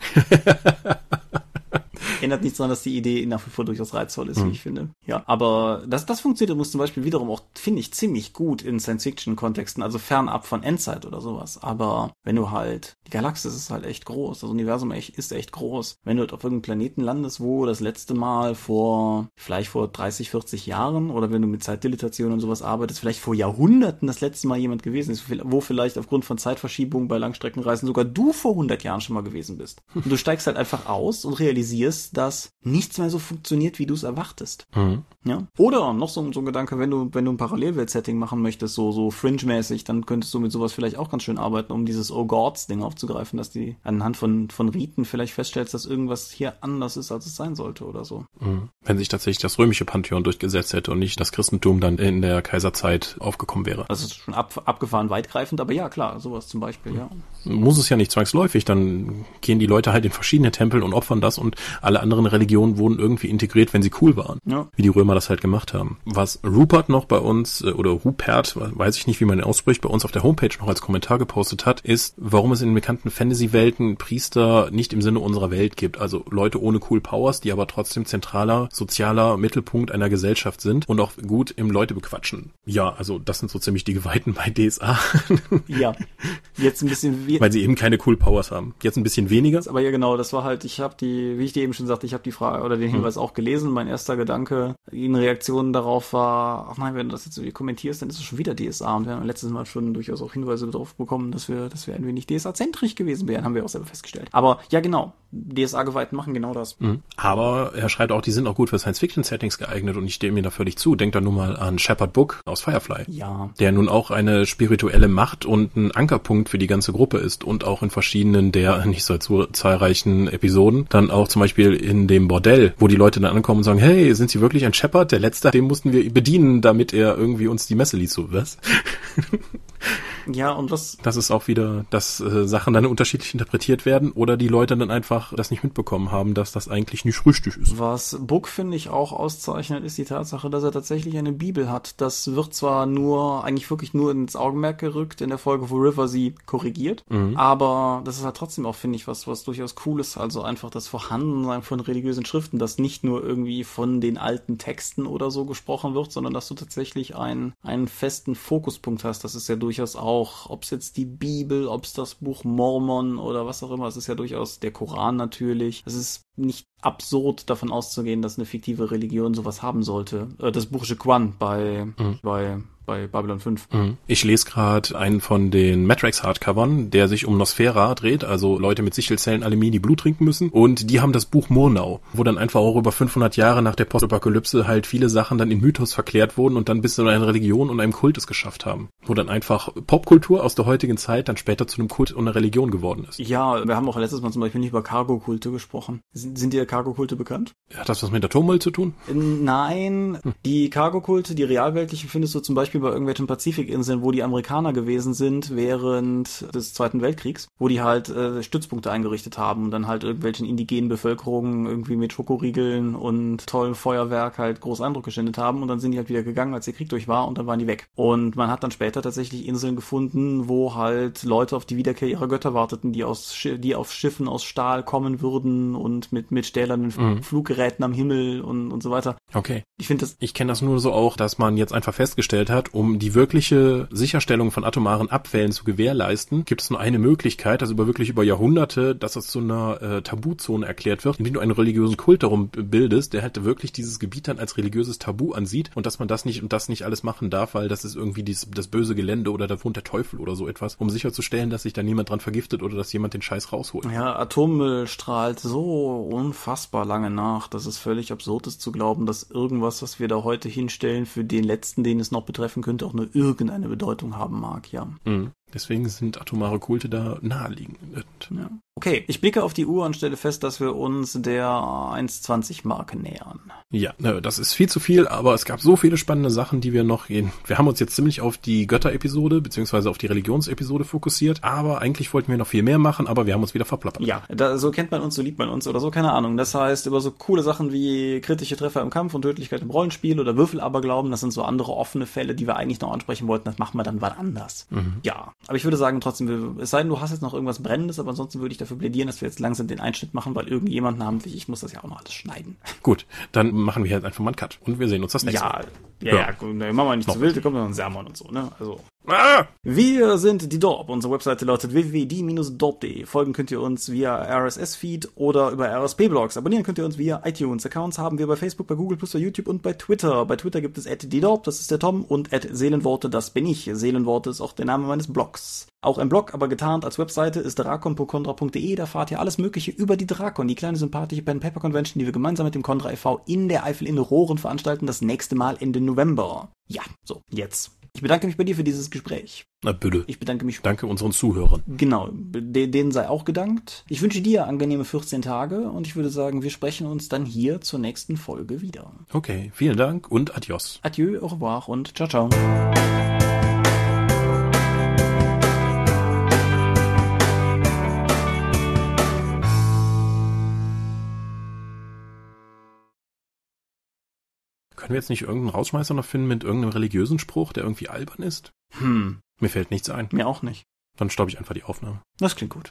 ändert nichts daran, dass die Idee nach wie vor durchaus reizvoll ist, mhm. wie ich finde. Ja, aber das, das funktioniert muss zum Beispiel wiederum auch, finde ich, ziemlich gut in Science-Fiction-Kontexten, also fernab von Endzeit oder sowas. Aber wenn du halt, die Galaxis ist halt echt groß, das Universum ist echt groß. Wenn du halt auf irgendeinem Planeten landest, wo das letzte Mal vor, vielleicht vor 30, 40 Jahren oder wenn du mit Zeitdilatation und sowas arbeitest, vielleicht vor Jahrhunderten das letzte Mal jemand gewesen ist, wo vielleicht aufgrund von Zeitverschiebung bei Langstreckenreisen sogar du vor 100 Jahren schon mal gewesen bist. Und du steigst halt einfach aus und realisierst, dass nichts mehr so funktioniert, wie du es erwartest. Mhm. Ja. Oder noch so, so ein Gedanke, wenn du, wenn du ein Parallelwelt-Setting machen möchtest, so, so Fringe-mäßig, dann könntest du mit sowas vielleicht auch ganz schön arbeiten, um dieses Oh Gods-Ding aufzugreifen, dass die anhand von, von Riten vielleicht feststellst, dass irgendwas hier anders ist, als es sein sollte oder so. Mhm. Wenn sich tatsächlich das römische Pantheon durchgesetzt hätte und nicht das Christentum dann in der Kaiserzeit aufgekommen wäre. Also schon ab, abgefahren weitgreifend, aber ja, klar, sowas zum Beispiel, ja. Muss es ja nicht zwangsläufig, dann gehen die Leute halt in verschiedene Tempel und opfern das und alle anderen Religionen wurden irgendwie integriert, wenn sie cool waren. Ja. Wie die Römer das halt gemacht haben. Was Rupert noch bei uns, äh, oder Rupert, weiß ich nicht, wie man ihn ausspricht, bei uns auf der Homepage noch als Kommentar gepostet hat, ist, warum es in den bekannten Fantasy-Welten Priester nicht im Sinne unserer Welt gibt. Also Leute ohne cool Powers, die aber trotzdem zentraler, sozialer Mittelpunkt einer Gesellschaft sind und auch gut im Leute bequatschen. Ja, also das sind so ziemlich die Geweihten bei DSA. ja. Jetzt ein bisschen... Weil sie eben keine cool Powers haben. Jetzt ein bisschen weniger. Aber ja genau, das war halt, ich habe die, wie ich dir eben schon sagte, ich habe die Frage oder den hm. Hinweis hm. auch gelesen. Mein erster Gedanke in Reaktion darauf war, ach nein, wenn du das jetzt irgendwie kommentierst, dann ist es schon wieder DSA. Und wir haben letztes Mal schon durchaus auch Hinweise darauf bekommen, dass wir, dass wir ein wenig DSA-zentrisch gewesen wären, haben wir auch selber festgestellt. Aber ja, genau. DSA-Geweihten machen genau das. Mhm. Aber er schreibt auch, die sind auch gut für Science-Fiction-Settings geeignet und ich stehe mir da völlig zu. Denkt da nur mal an Shepard Book aus Firefly. Ja. Der nun auch eine spirituelle Macht und ein Ankerpunkt für die ganze Gruppe ist und auch in verschiedenen der nicht so zahlreichen Episoden dann auch zum Beispiel in dem Bordell, wo die Leute dann ankommen und sagen, hey, sind Sie wirklich ein Shepard? Der Letzte, den mussten wir bedienen, damit er irgendwie uns die Messe ließ, so was? Ja, und was? Das ist auch wieder, dass äh, Sachen dann unterschiedlich interpretiert werden oder die Leute dann einfach das nicht mitbekommen haben, dass das eigentlich nicht richtig ist. Was Book, finde ich, auch auszeichnet, ist die Tatsache, dass er tatsächlich eine Bibel hat. Das wird zwar nur, eigentlich wirklich nur ins Augenmerk gerückt in der Folge, wo River sie korrigiert, mhm. aber das ist halt trotzdem auch, finde ich, was, was durchaus cool ist. Also einfach das Vorhandensein von religiösen Schriften, dass nicht nur irgendwie von den alten Texten oder so gesprochen wird, sondern dass du tatsächlich einen, einen festen Fokuspunkt hast. Das ist ja durchaus auch ob es jetzt die Bibel, ob es das Buch Mormon oder was auch immer, es ist ja durchaus der Koran natürlich. Es ist nicht absurd davon auszugehen, dass eine fiktive Religion sowas haben sollte. Äh, das Buch Jequan bei, mhm. bei bei Babylon 5. Mhm. Ich lese gerade einen von den Matrix Hardcovern, der sich um Nosfera dreht, also Leute mit Sichelzellen Alumini, die Blut trinken müssen. Und die haben das Buch Murnau, wo dann einfach auch über 500 Jahre nach der Postapokalypse halt viele Sachen dann in Mythos verklärt wurden und dann bis zu einer Religion und einem Kult es geschafft haben. Wo dann einfach Popkultur aus der heutigen Zeit dann später zu einem Kult und einer Religion geworden ist. Ja, wir haben auch letztes Mal zum Beispiel nicht über Cargo-Kulte gesprochen. Sind, sind dir Cargo-Kulte bekannt? Hat das was mit Atommüll zu tun? Nein, die Cargo-Kulte, die realweltlichen findest du zum Beispiel bei irgendwelchen Pazifikinseln, wo die Amerikaner gewesen sind während des Zweiten Weltkriegs, wo die halt äh, Stützpunkte eingerichtet haben und dann halt irgendwelchen indigenen Bevölkerungen irgendwie mit Schokoriegeln und tollem Feuerwerk halt groß Eindruck geschindet haben und dann sind die halt wieder gegangen, als der Krieg durch war und dann waren die weg. Und man hat dann später tatsächlich Inseln gefunden, wo halt Leute auf die Wiederkehr ihrer Götter warteten, die aus Sch die auf Schiffen aus Stahl kommen würden und mit mit stählernen Mhm. Fluggeräten am Himmel und und so weiter. Okay. Ich finde das Ich kenne das nur so auch, dass man jetzt einfach festgestellt hat, um die wirkliche Sicherstellung von atomaren Abfällen zu gewährleisten, gibt es nur eine Möglichkeit, also über wirklich über Jahrhunderte, dass das zu einer äh, Tabuzone erklärt wird, indem du einen religiösen Kult darum bildest, der halt wirklich dieses Gebiet dann als religiöses Tabu ansieht und dass man das nicht und das nicht alles machen darf, weil das ist irgendwie dies, das böse Gelände oder da wohnt der Teufel oder so etwas, um sicherzustellen, dass sich da niemand dran vergiftet oder dass jemand den Scheiß rausholt. Ja, Atommüll strahlt so unfassbar lange nach, dass es völlig absurd ist zu glauben, dass irgendwas, was wir da heute hinstellen, für den letzten, den es noch betreffen könnte, auch nur irgendeine Bedeutung haben mag, ja. Mhm. Deswegen sind atomare Kulte da naheliegend. ja. Okay, ich blicke auf die Uhr und stelle fest, dass wir uns der 1,20 Marke nähern. Ja, das ist viel zu viel, aber es gab so viele spannende Sachen, die wir noch gehen. Wir haben uns jetzt ziemlich auf die Götter-Episode beziehungsweise auf die Religionsepisode fokussiert, aber eigentlich wollten wir noch viel mehr machen, aber wir haben uns wieder verplappert. Ja, da, so kennt man uns, so liebt man uns oder so, keine Ahnung. Das heißt, über so coole Sachen wie kritische Treffer im Kampf und Tödlichkeit im Rollenspiel oder Würfelaberglauben, das sind so andere offene Fälle, die wir eigentlich noch ansprechen wollten, das machen wir dann wann anders. Ja, aber ich würde sagen trotzdem, es sei denn, du hast jetzt noch irgendwas Brennendes, aber ansonsten würde ich dafür plädieren, dass wir jetzt langsam den Einschnitt machen, weil irgendjemand namentlich, ich muss das ja auch noch alles schneiden. Gut, dann machen wir jetzt einfach mal einen Cut und wir sehen uns das nächste Ja, ja, Ja. ja, ne, machen wir nicht Noch. zu wild, da kommt noch ein Sermon und so, ne, also. Ah! Wir sind die Dorp. Unsere Webseite lautet www.die-dorp.de. Folgen könnt ihr uns via RSS-Feed oder über RSP-Blogs. Abonnieren könnt ihr uns via iTunes. Accounts haben wir bei Facebook, bei Google+, bei YouTube und bei Twitter. Bei Twitter gibt es @die-dorp, das ist der Tom, und @seelenworte, das bin ich. Seelenworte ist auch der Name meines Blogs. Auch ein Blog, aber getarnt als Webseite ist drakon.contra.de. Da fahrt ihr alles Mögliche über die Drakon, die kleine sympathische Pen Paper Convention, die wir gemeinsam mit dem Contra e.V. in der Eifel in Rohren veranstalten, das nächste Mal Ende November. Ja, so, jetzt. Ich bedanke mich bei dir für dieses Gespräch. Na bitte. Ich bedanke mich. Danke unseren Zuhörern. Genau, de- denen sei auch gedankt. Ich wünsche dir angenehme 14 Tage und ich würde sagen, wir sprechen uns dann hier zur nächsten Folge wieder. Okay, vielen Dank und adios. Adieu, au revoir und ciao, ciao. Können wir jetzt nicht irgendeinen Rausschmeißer noch finden mit irgendeinem religiösen Spruch, der irgendwie albern ist? Hm, Mir fällt nichts ein. mir auch nicht. Dann stoppe ich einfach die Aufnahme. Das klingt gut.